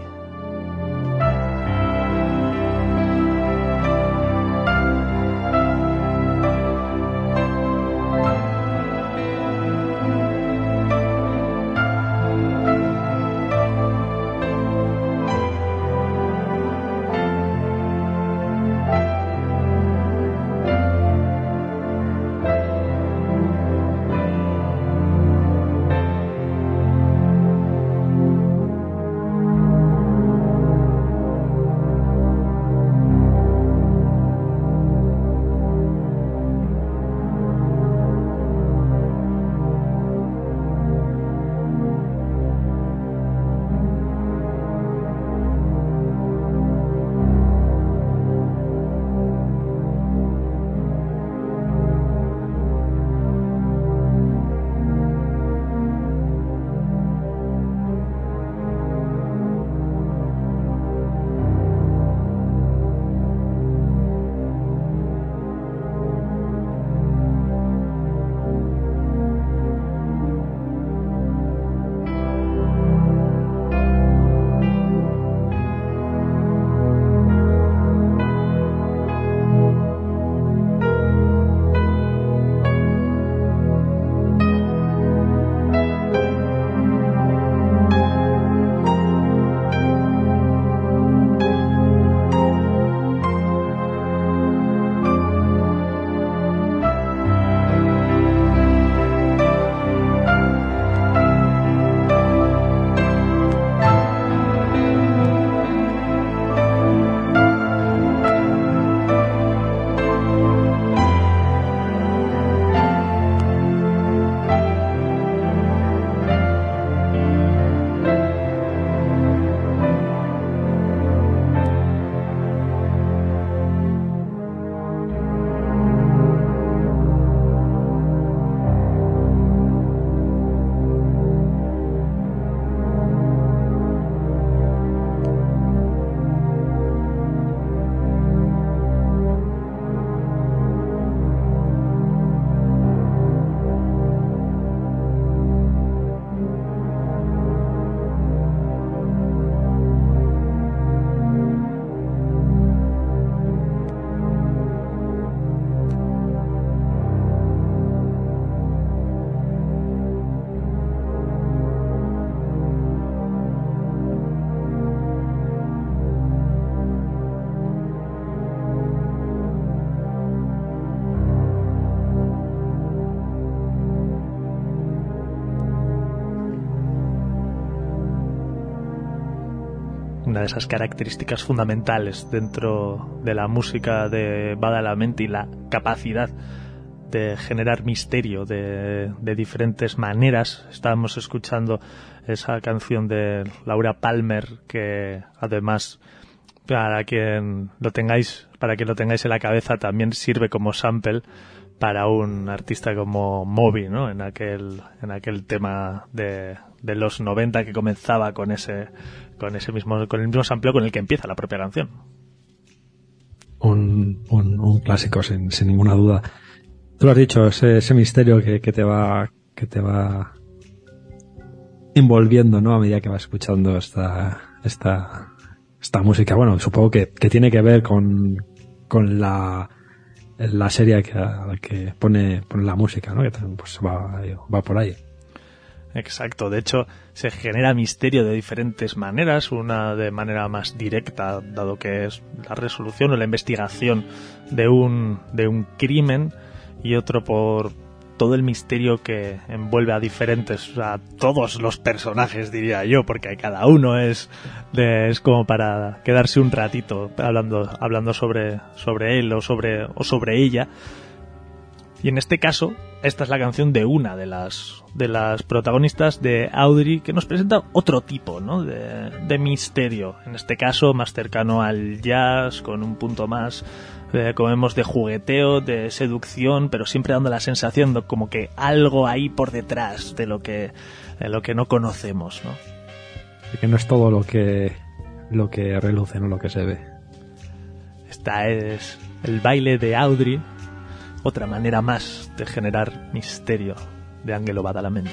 Esas características fundamentales dentro de la música de Badalamenti y la capacidad de generar misterio de, de diferentes maneras. Estábamos escuchando esa canción de Laura Palmer que además para quien lo tengáis para que lo tengáis en la cabeza también sirve como sample para un artista como Moby, ¿no? En aquel en aquel tema de, de los 90 que comenzaba con ese con ese mismo con el mismo sampleo con el que empieza la propia canción. Un, un, clásico sin, sin ninguna duda. Tú lo has dicho, ese, misterio que, que te va que te va envolviendo, ¿no? A medida que vas escuchando esta esta esta música. Bueno, supongo que, que tiene que ver con con la la serie que, que pone, pone la música, ¿no? Que también pues va, va por ahí. Exacto, de hecho se genera misterio de diferentes maneras, una de manera más directa, dado que es la resolución o la investigación de un, de un crimen, y otro por todo el misterio que envuelve a diferentes, a todos los personajes diría yo, porque cada uno es, de, es como para quedarse un ratito hablando, hablando sobre, sobre él o sobre, o sobre ella. Y en este caso, esta es la canción de una de las, de las protagonistas de Audrey que nos presenta otro tipo ¿no? de, de misterio. En este caso, más cercano al jazz, con un punto más, eh, como vemos, de jugueteo, de seducción, pero siempre dando la sensación de como que algo ahí por detrás de lo que, de lo que no conocemos. ¿no? De que no es todo lo que, lo que reluce, no lo que se ve. Esta es el baile de Audrey, otra manera más de generar misterio de Ángelo Badalamenti.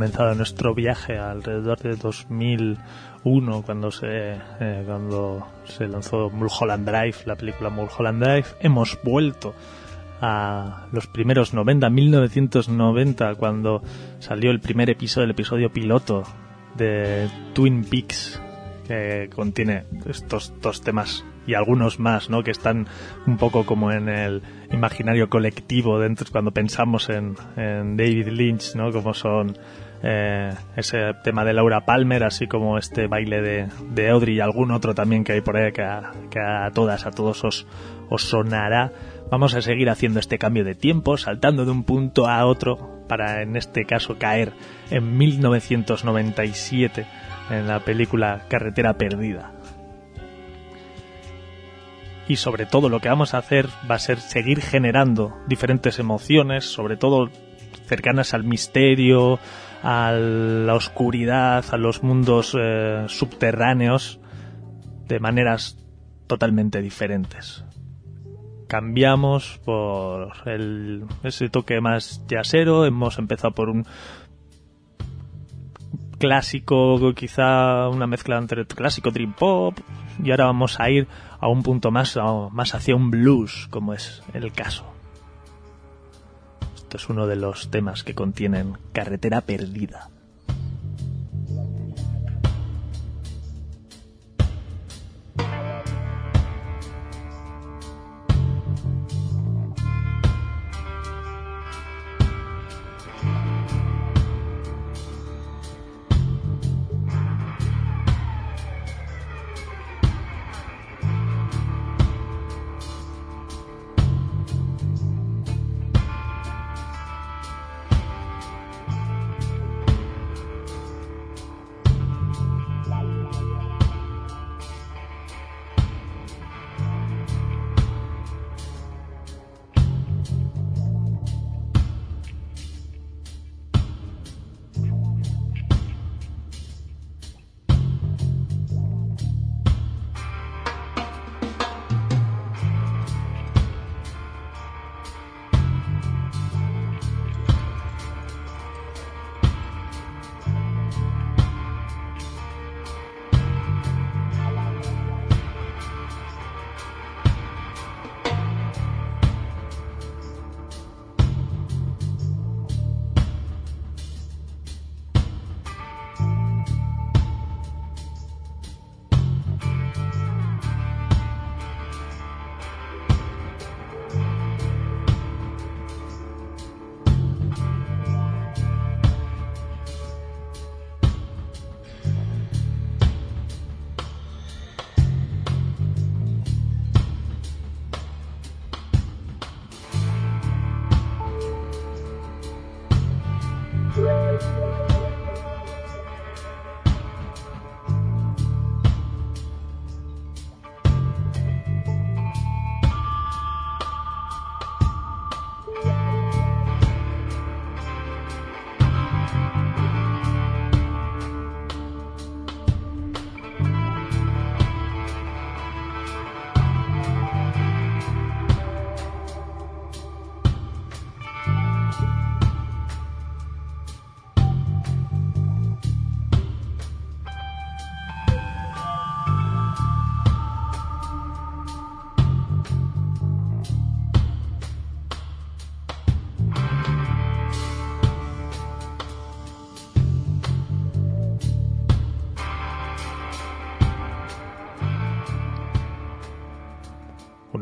Comenzado nuestro viaje alrededor de 2001 cuando se eh, cuando se lanzó Mulholland Drive, la película Mulholland Drive, hemos vuelto a los primeros 90, 1990 cuando salió el primer episodio, el episodio piloto de Twin Peaks que contiene estos dos temas y algunos más, ¿no? Que están un poco como en el imaginario colectivo dentro cuando pensamos en, en David Lynch, ¿no? Como son eh, ese tema de Laura Palmer, así como este baile de, de Audrey y algún otro también que hay por ahí que a, que a todas, a todos os, os sonará. Vamos a seguir haciendo este cambio de tiempo, saltando de un punto a otro, para en este caso caer en 1997 en la película Carretera Perdida. Y sobre todo lo que vamos a hacer va a ser seguir generando diferentes emociones, sobre todo cercanas al misterio, a la oscuridad, a los mundos eh, subterráneos, de maneras totalmente diferentes. Cambiamos por el, ese toque más jazzero, hemos empezado por un clásico, quizá una mezcla entre clásico dream pop, y ahora vamos a ir a un punto más, más hacia un blues, como es el caso. Esto es uno de los temas que contienen Carretera Perdida.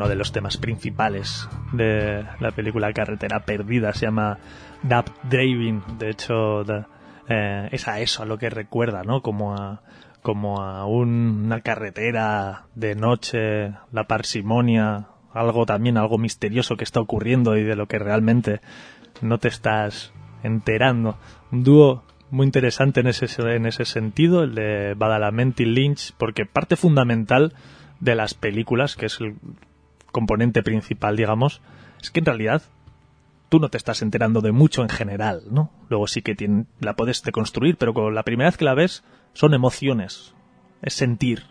De los temas principales de la película Carretera Perdida, se llama Dub Driving, de hecho eh, es a eso a lo que recuerda, ¿no? Como a, como a un- una carretera de noche, la parsimonia, algo también, algo misterioso que está ocurriendo y de lo que realmente no te estás enterando. Un dúo muy interesante en ese, en ese sentido, el de Badalamenti Lynch, porque parte fundamental de las películas, que es el componente principal, digamos, es que en realidad tú no te estás enterando de mucho en general, ¿no? Luego sí que tiene- la puedes deconstruir, pero con la primera vez que la ves son emociones, es sentir,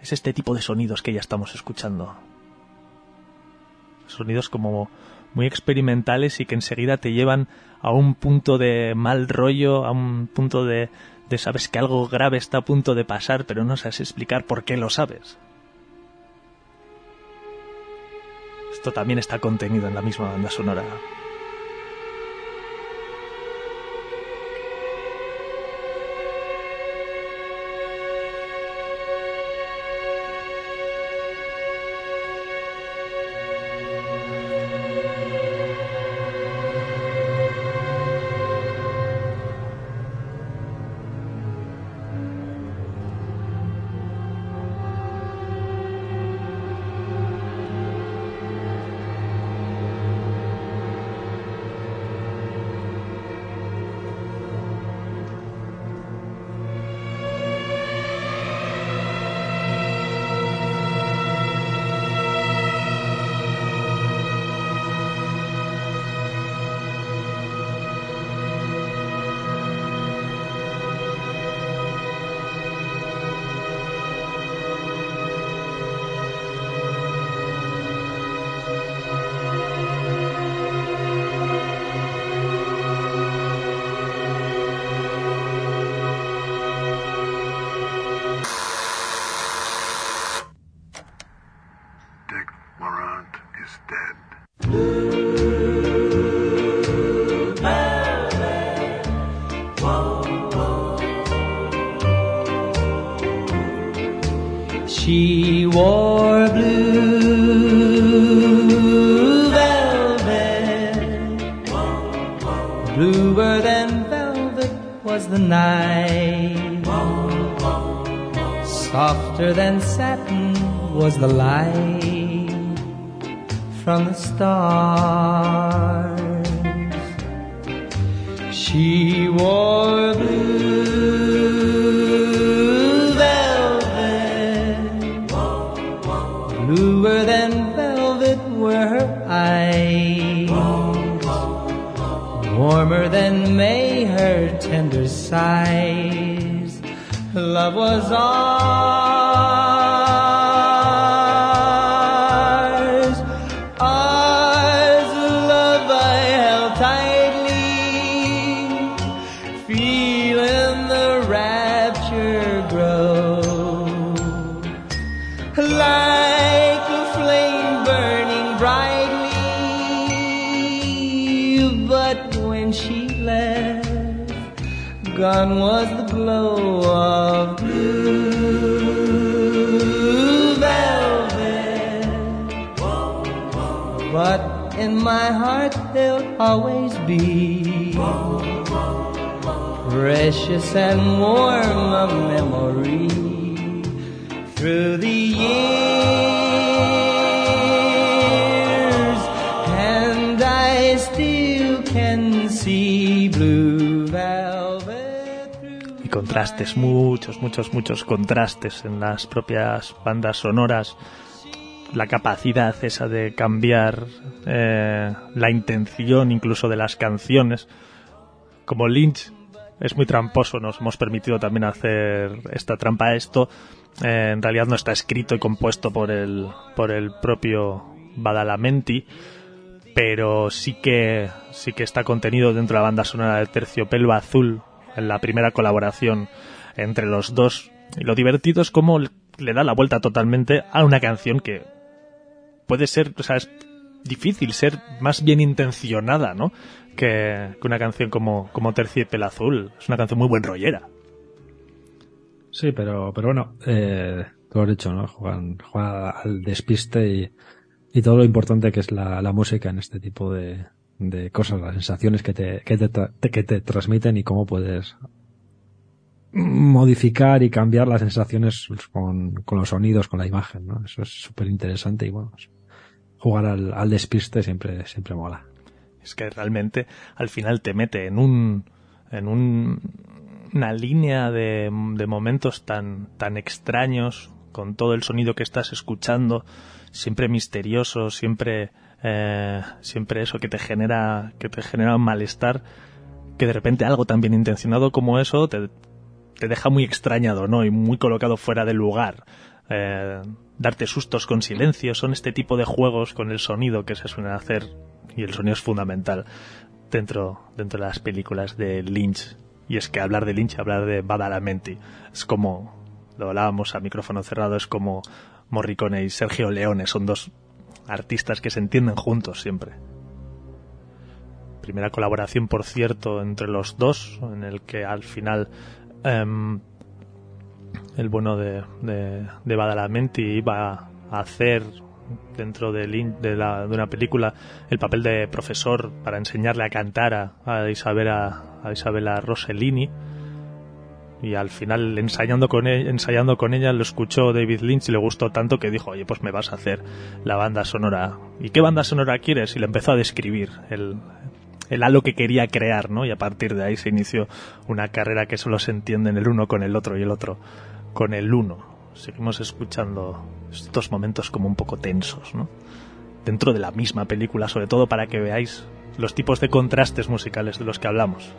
es este tipo de sonidos que ya estamos escuchando. Sonidos como muy experimentales y que enseguida te llevan a un punto de mal rollo, a un punto de, de sabes que algo grave está a punto de pasar, pero no sabes explicar por qué lo sabes. Esto también está contenido en la misma banda sonora. Muchos, muchos, contrastes en las propias bandas sonoras. La capacidad esa de cambiar eh, la intención incluso de las canciones. Como Lynch es muy tramposo, nos hemos permitido también hacer esta trampa. Esto eh, en realidad no está escrito y compuesto por el, por el propio Badalamenti, pero sí que, sí que está contenido dentro de la banda sonora de Terciopelo Azul, en la primera colaboración entre los dos. Y lo divertido es cómo le da la vuelta totalmente a una canción que puede ser, o sea, es difícil ser más bien intencionada, ¿no? Que, una canción como, como Terciopelo Azul. Es una canción muy buen rollera. Sí, pero, pero bueno, eh, tú has dicho, ¿no? Juegan al despiste y, y todo lo importante que es la, la música en este tipo de, de cosas, las sensaciones que te, que te, que te transmiten y cómo puedes modificar y cambiar las sensaciones con, con los sonidos, con la imagen, ¿no? Eso es súper interesante y bueno, pues, jugar al, al despiste siempre, siempre mola. Es que realmente al final te mete en un en un, una línea de, de momentos tan tan extraños con todo el sonido que estás escuchando, siempre misterioso, siempre eh, siempre eso que te genera que te genera malestar que de repente algo tan bien intencionado como eso te, te deja muy extrañado, ¿no? Y muy colocado fuera de lugar. Eh, darte sustos con silencio, son este tipo de juegos con el sonido que se suelen hacer y el sonido es fundamental dentro, dentro de las películas de Lynch. Y es que hablar de Lynch, hablar de Badalamenti, es como, lo hablábamos a micrófono cerrado, es como Morricone y Sergio Leone, son dos artistas que se entienden juntos siempre. Primera colaboración, por cierto, entre los dos, en el que al final em, el bueno de, de, Badalamenti iba a hacer dentro de, la- de una película el papel de profesor para enseñarle a cantar a, a Isabela, a Isabela Rossellini y al final ensayando con, e- ensayando con ella lo escuchó David Lynch y le gustó tanto que dijo oye pues me vas a hacer la banda sonora ¿y qué banda sonora quieres? y le empezó a describir el, el halo que quería crear ¿no? y a partir de ahí se inició una carrera que solo se entienden el uno con el otro y el otro con el uno seguimos escuchando estos momentos como un poco tensos ¿no? dentro de la misma película sobre todo para que veáis los tipos de contrastes musicales de los que hablamos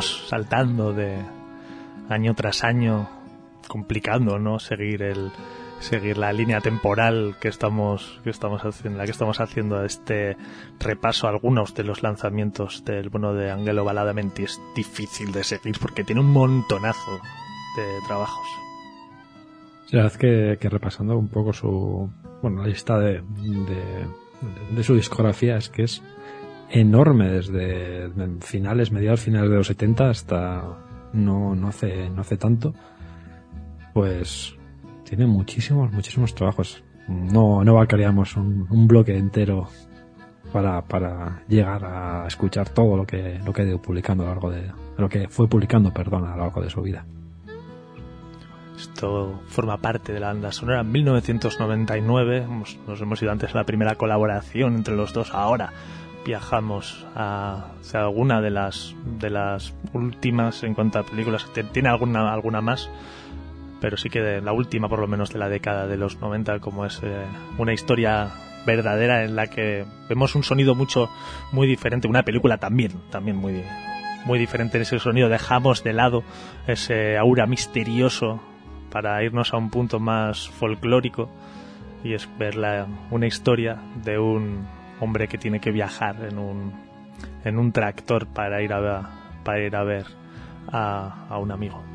saltando de año tras año, complicando, ¿no? Seguir el seguir la línea temporal que estamos que estamos haciendo, la que estamos haciendo este repaso algunos de los lanzamientos del bueno de Angelo Baladamenti es difícil de seguir porque tiene un montonazo de trabajos. La verdad que, que repasando un poco su bueno la lista de, de su discografía es que es enorme desde finales, mediados finales de los 70 hasta no, no hace, no hace tanto. Pues tiene muchísimos, muchísimos trabajos. No, no abarcaríamos un, un bloque entero para, para llegar a escuchar todo lo que, lo que ha ido publicando a lo largo de, lo que fue publicando, perdón, a lo largo de su vida. Esto forma parte de la banda sonora. En 1999 hemos- nos hemos ido antes a la primera colaboración entre los dos. Ahora viajamos a, hacia alguna de las de las últimas en cuanto a películas. Tiene alguna alguna más, pero sí que de la última por lo menos de la década de los 90 como es eh, una historia verdadera en la que vemos un sonido mucho muy diferente, una película también, también muy muy diferente en ese sonido. Dejamos de lado ese aura misterioso para irnos a un punto más folclórico y es ver la- una historia de un hombre que tiene que viajar en un en un tractor para ir a para ir a ver a, a un amigo.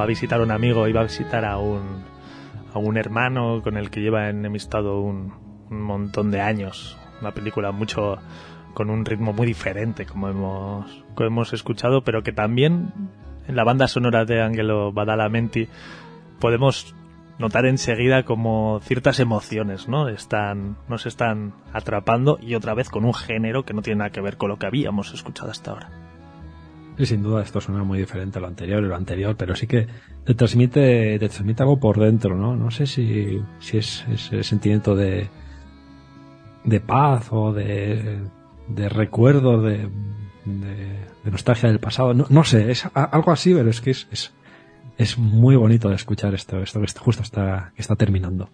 Va a visitar a un amigo, iba a visitar a un, a un hermano con el que lleva enemistado un, un montón de años. Una película mucho con un ritmo muy diferente, como hemos, como hemos escuchado, pero que también en la banda sonora de Angelo Badalamenti podemos notar enseguida como ciertas emociones, ¿no? Están, nos están atrapando y otra vez con un género que no tiene nada que ver con lo que habíamos escuchado hasta ahora. Y sin duda esto suena muy diferente a lo anterior y lo anterior, pero sí que te transmite, te transmite algo por dentro, ¿no? No sé si, si es ese sentimiento de, de paz o de, de recuerdo, de, nostalgia del pasado. No, no sé, es algo así, pero es que es, es, es muy bonito de escuchar esto, esto que justo está, está terminando.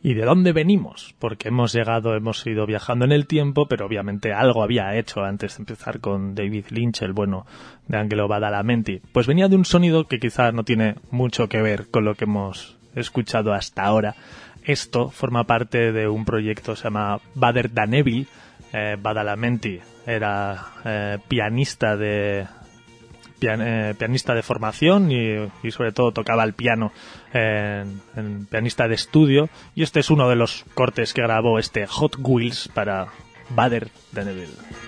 ¿Y de dónde venimos? Porque hemos llegado, hemos ido viajando en el tiempo, pero obviamente algo había hecho antes de empezar con David Lynch, el bueno de Angelo Badalamenti. Pues venía de un sonido que quizá no tiene mucho que ver con lo que hemos escuchado hasta ahora. Esto forma parte de un proyecto que se llama Bader. Eh, Badalamenti era eh, pianista de pian- eh, pianista de formación y, sobre todo tocaba el piano en, en pianista de estudio y este es uno de los cortes que grabó este Hot Wheels para Bader Daneville. como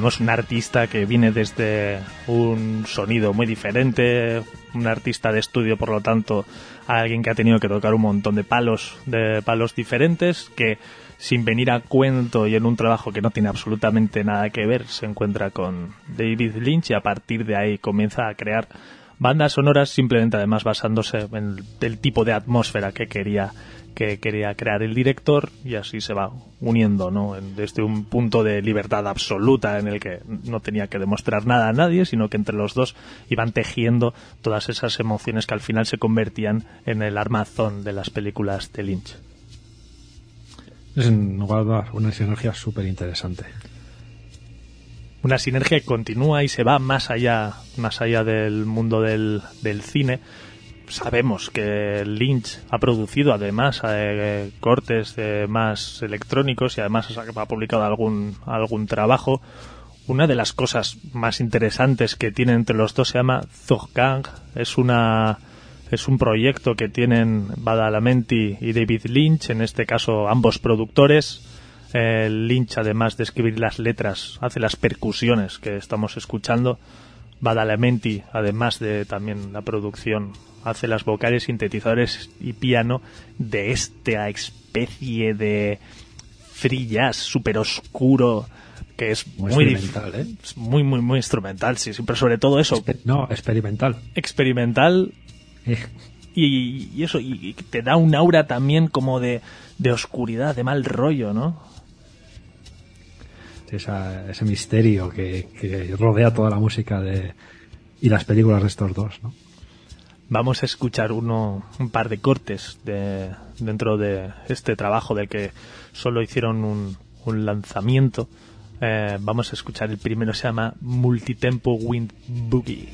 vemos, un artista que viene desde un sonido muy diferente, un artista de estudio, por lo tanto, alguien que ha tenido que tocar un montón de palos, de palos diferentes, que sin venir a cuento y en un trabajo que no tiene absolutamente nada que ver, se encuentra con David Lynch y a partir de ahí comienza a crear bandas sonoras simplemente además basándose en el tipo de atmósfera que quería que quería crear el director y así se va uniendo, ¿no? Desde un punto de libertad absoluta en el que no tenía que demostrar nada a nadie, sino que entre los dos iban tejiendo todas esas emociones que al final se convertían en el armazón de las películas de Lynch. Es en una sinergia súper interesante. Una sinergia que continúa y se va más allá, más allá del mundo del, cine sabemos que Lynch ha producido además eh, cortes más electrónicos y además ha publicado algún, algún trabajo. Una de las cosas más interesantes que tienen entre los dos se llama Zoggang. Es una es un proyecto que tienen Badalamenti y David Lynch, en este caso ambos productores. Lynch, además de escribir las letras, hace las percusiones que estamos escuchando. Badalamenti, además de también la producción, hace las vocales, sintetizadores y piano de esta especie de free jazz súper oscuro que es muy, muy ¿eh? muy muy muy instrumental, sí, pero sobre todo eso. no, experimental. Experimental. Eh. Y, eso, y, te da un aura también como de, de oscuridad, de mal rollo, ¿no? Ese misterio que, que, rodea toda la música de, y las películas de estos dos, ¿no? Vamos a escuchar uno, un par de cortes de, dentro de este trabajo del que solo hicieron un, un lanzamiento. Eh, vamos a escuchar el primero, se llama Multitempo Wind Boogie.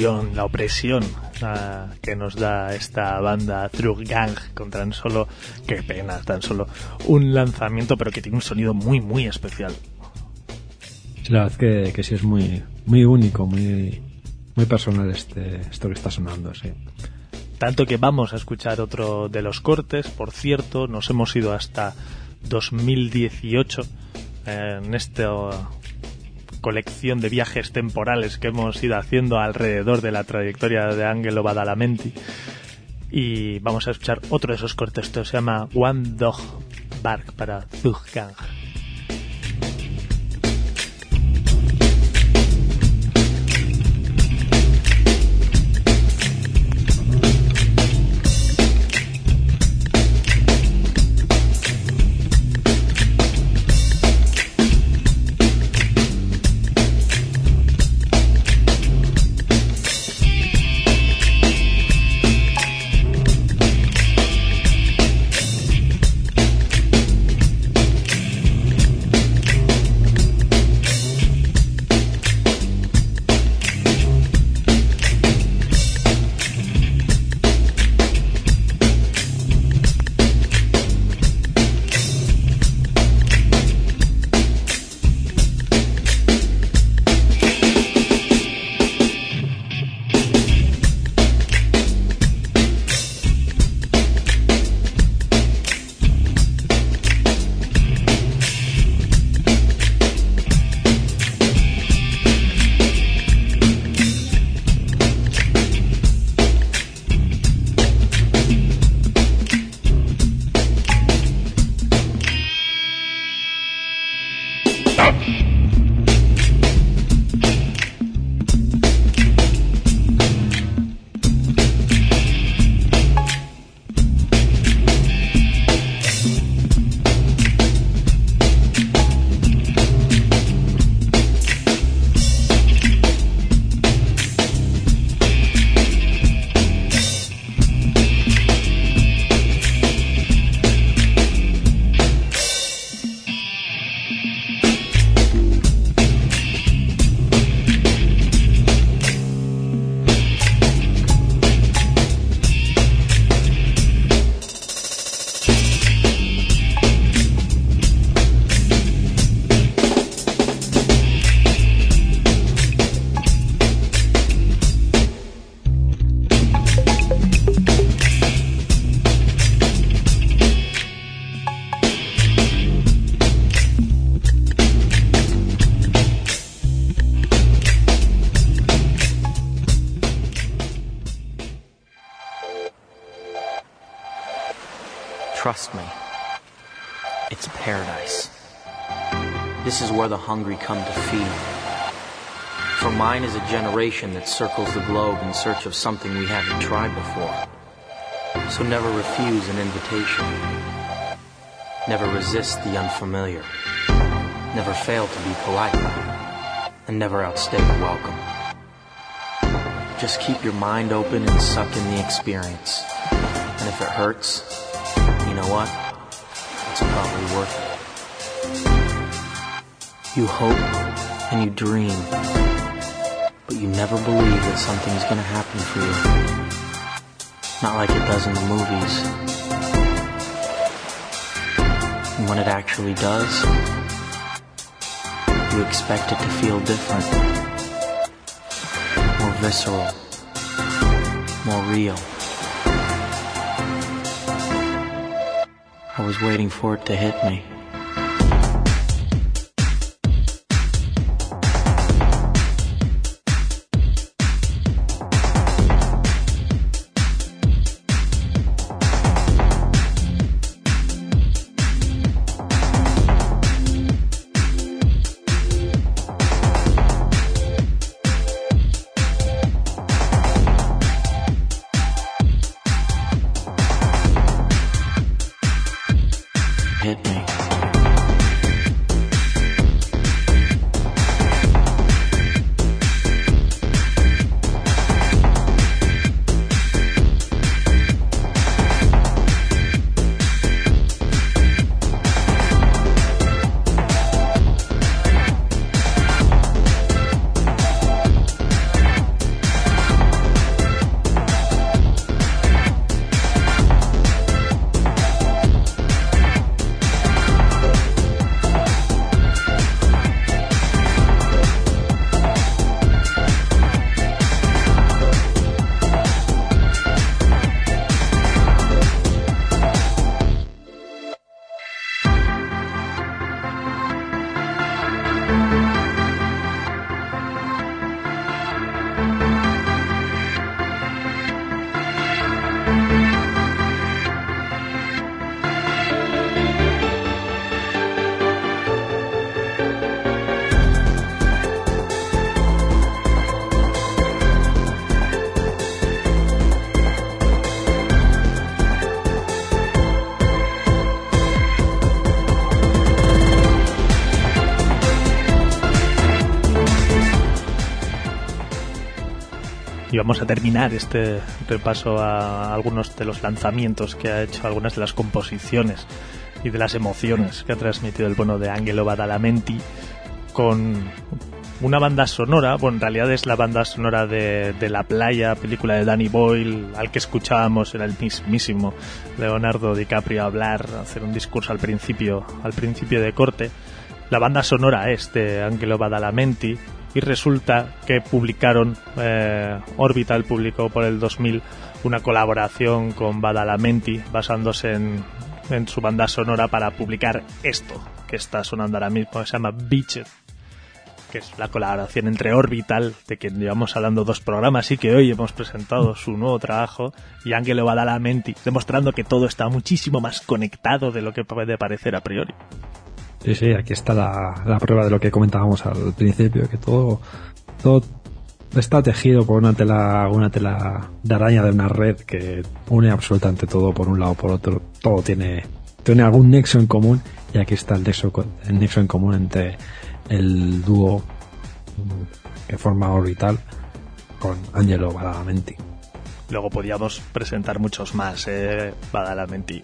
La opresión que nos da esta banda True Gang con tan solo, qué pena, tan solo un lanzamiento, pero que tiene un sonido muy, muy especial. la verdad que, que sí es muy, muy único, muy, muy personal este, esto que está sonando, sí. Tanto que vamos a escuchar otro de los cortes, por cierto, nos hemos ido hasta 2018 en este colección de viajes temporales que hemos ido haciendo alrededor de la trayectoria de Angelo Badalamenti. Y vamos a escuchar otro de esos cortes, esto se llama One Dog Bark para Zuggang. Trust mine is a generation that circles the globe in search of something we haven't tried before. So never refuse an invitation. Never resist the unfamiliar. Never fail to be polite. And never outstay a welcome. Just keep your mind open and suck in the experience. And if it hurts, you know what? It's probably worth it. You hope and you dream, you never believe that something's gonna happen for you. Not like it does in the movies. And when it actually does, you expect it to feel different. More visceral. More real. I was waiting for it to hit me. Terminar este repaso a algunos de los lanzamientos que ha hecho, algunas de las composiciones y de las emociones que ha transmitido el bono de Angelo Badalamenti con una banda sonora, bueno, en realidad es la banda sonora de, de, La Playa, película de Danny Boyle, al que escuchábamos, era el mismísimo Leonardo DiCaprio hablar, hacer un discurso al principio, al principio de corte. La banda sonora es de Angelo Badalamenti y resulta que publicaron, eh, Orbital publicó por el 2000 una colaboración con Badalamenti basándose en, en su banda sonora para publicar esto que está sonando ahora mismo, se llama Beached que es la colaboración entre Orbital, de quien llevamos hablando dos programas y que hoy hemos presentado su nuevo trabajo, y Angelo Badalamenti, demostrando que todo está muchísimo más conectado de lo que puede parecer a priori. Sí, sí, aquí está la, la prueba de lo que comentábamos al principio, que todo, todo está tejido por una tela, una tela de araña de una red que une absolutamente todo por un lado por otro. Todo tiene, tiene algún nexo en común y aquí está el nexo, el nexo en común entre el dúo que forma Orbital con Angelo Badalamenti. Luego podíamos presentar muchos más, eh, Badalamenti.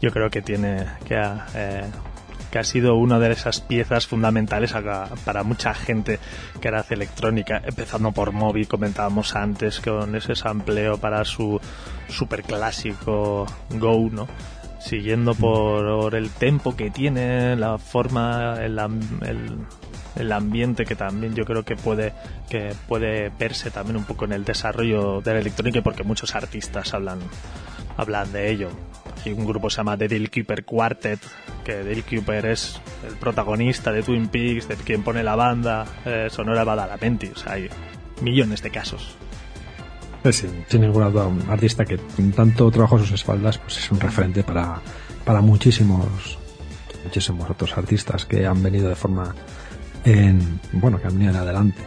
Yo creo que tiene que eh, que ha sido una de esas piezas fundamentales para mucha gente que hace electrónica, empezando por Moby, comentábamos antes, con ese sampleo para su super clásico Go, ¿no? Siguiendo por el tempo que tiene, la forma, el, el, el ambiente que también yo creo que puede que puede verse también un poco en el desarrollo de la electrónica porque muchos artistas hablan hablan de ello. Hay un grupo se llama The Dale Cooper Quartet, que Dale Cooper es el protagonista de Twin Peaks, de quien pone la banda eh, sonora Badalamenti, o sea, hay millones de casos. Sí, sin ninguna duda, un artista que tanto trabajo a sus espaldas pues es un referente para, para muchísimos muchísimos otros artistas que han venido de forma en, bueno, que han venido en adelante.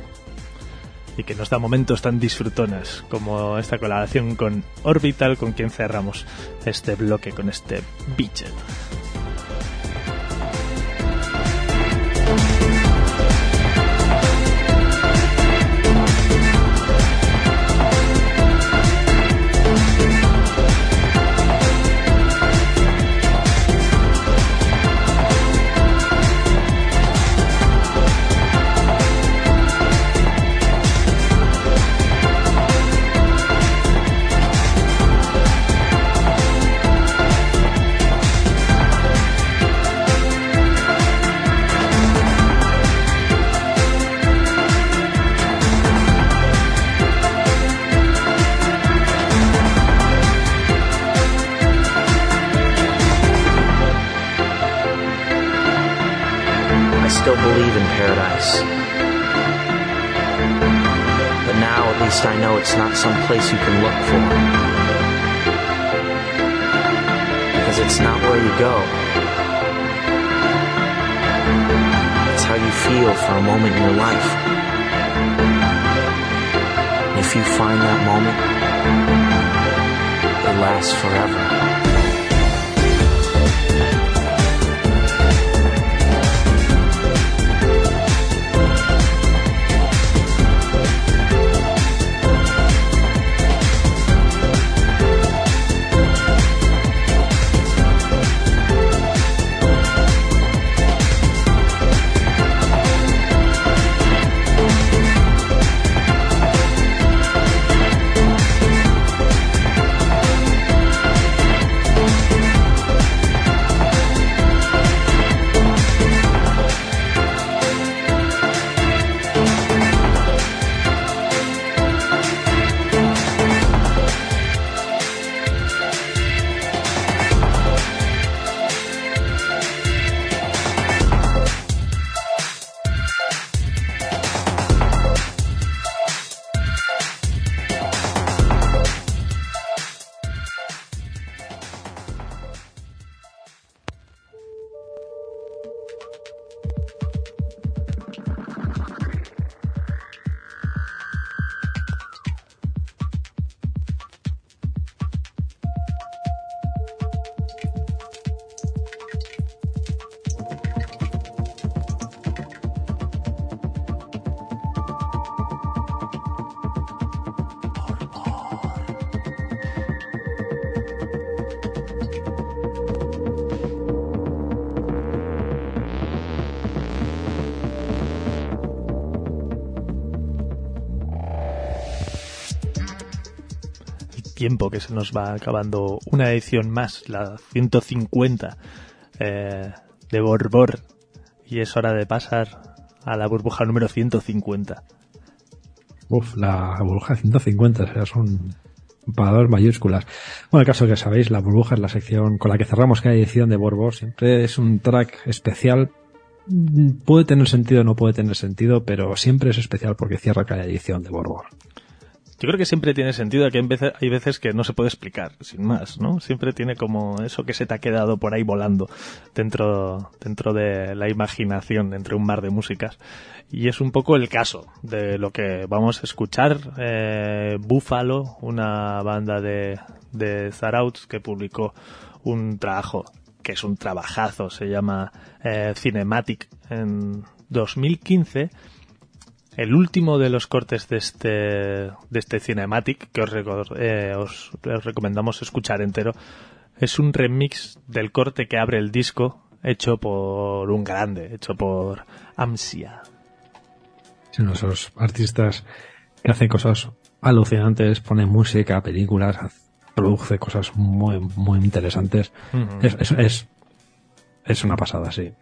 Y que nos da momentos tan disfrutones como esta colaboración con Orbital, con quien cerramos este bloque con este Beached. But now at least I know it's not some place you can look for. Because it's not where you go. It's how you feel for a moment in your life. If you find that moment, it lasts forever. Tiempo que se nos va acabando una edición más, la 150 eh, de Borbor. Y es hora de pasar a la burbuja número 150. Uf, la burbuja 150, o sea, son palabras mayúsculas. Bueno, el caso que sabéis, la burbuja es la sección con la que cerramos cada edición de Borbor. Siempre es un track especial. Puede tener sentido, no puede tener sentido, pero siempre es especial porque cierra cada edición de Borbor. Yo creo que siempre tiene sentido que hay veces, que no se puede explicar, sin más, ¿no? Siempre tiene como eso que se te ha quedado por ahí volando dentro, dentro de la imaginación, entre un mar de músicas. Y es un poco el caso de lo que vamos a escuchar. Eh, Buffalo, una banda de, de que publicó un trabajo que es un trabajazo, se llama eh, Cinematic en 2015 el último de los cortes de este, de este Cinematic, que os, eh, os, os, recomendamos escuchar entero, es un remix del corte que abre el disco, hecho por un grande, hecho por Amsia. Sí, esos artistas que hacen cosas alucinantes, ponen música, películas, produce cosas muy, muy interesantes. Uh -huh. es, es, es, es una pasada, sí.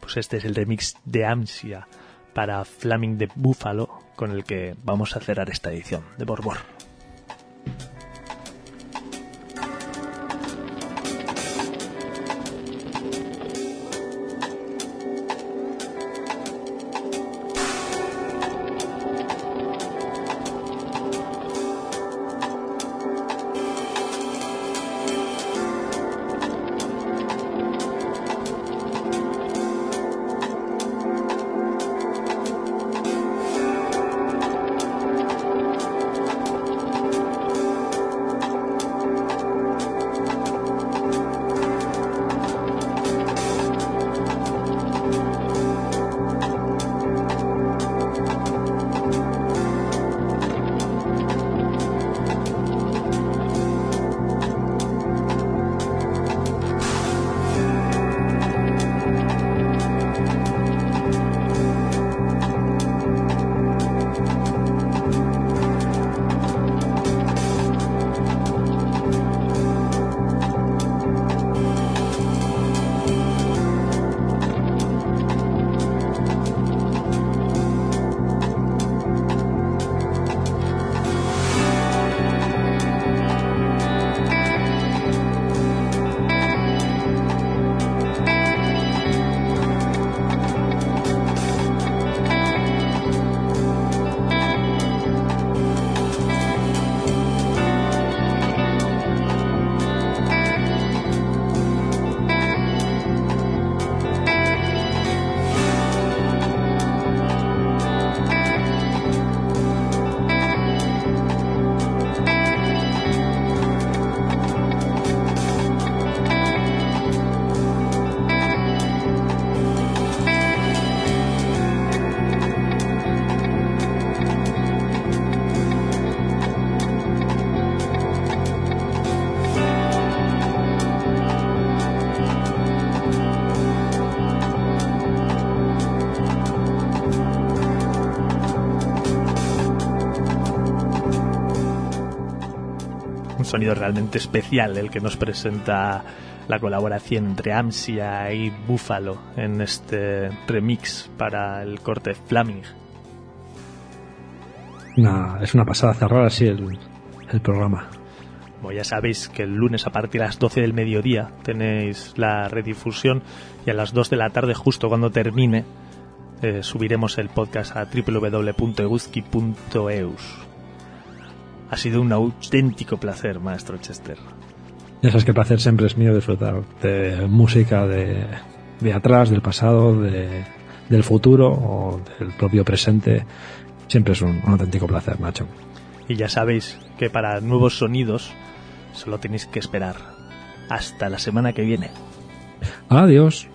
Pues este es el remix de Amsia para Flaming de Buffalo, con el que vamos a cerrar esta edición de Borbor. Sonido realmente especial el que nos presenta la colaboración entre Amsia y Buffalo en este remix para el corte Flaming. Una, es una pasada cerrar así el, el programa. Como ya sabéis que el lunes a partir de las 12 del mediodía tenéis la redifusión y a las 2 de la tarde justo cuando termine eh, subiremos el podcast a www.eguzki.eus. Ha sido un auténtico placer, maestro Chester. Ya sabes que el placer siempre es mío disfrutar de música de, de atrás, del pasado, de, del futuro o del propio presente. Siempre es un, un auténtico placer, Nacho. Y ya sabéis que para nuevos sonidos solo tenéis que esperar hasta la semana que viene. Adiós.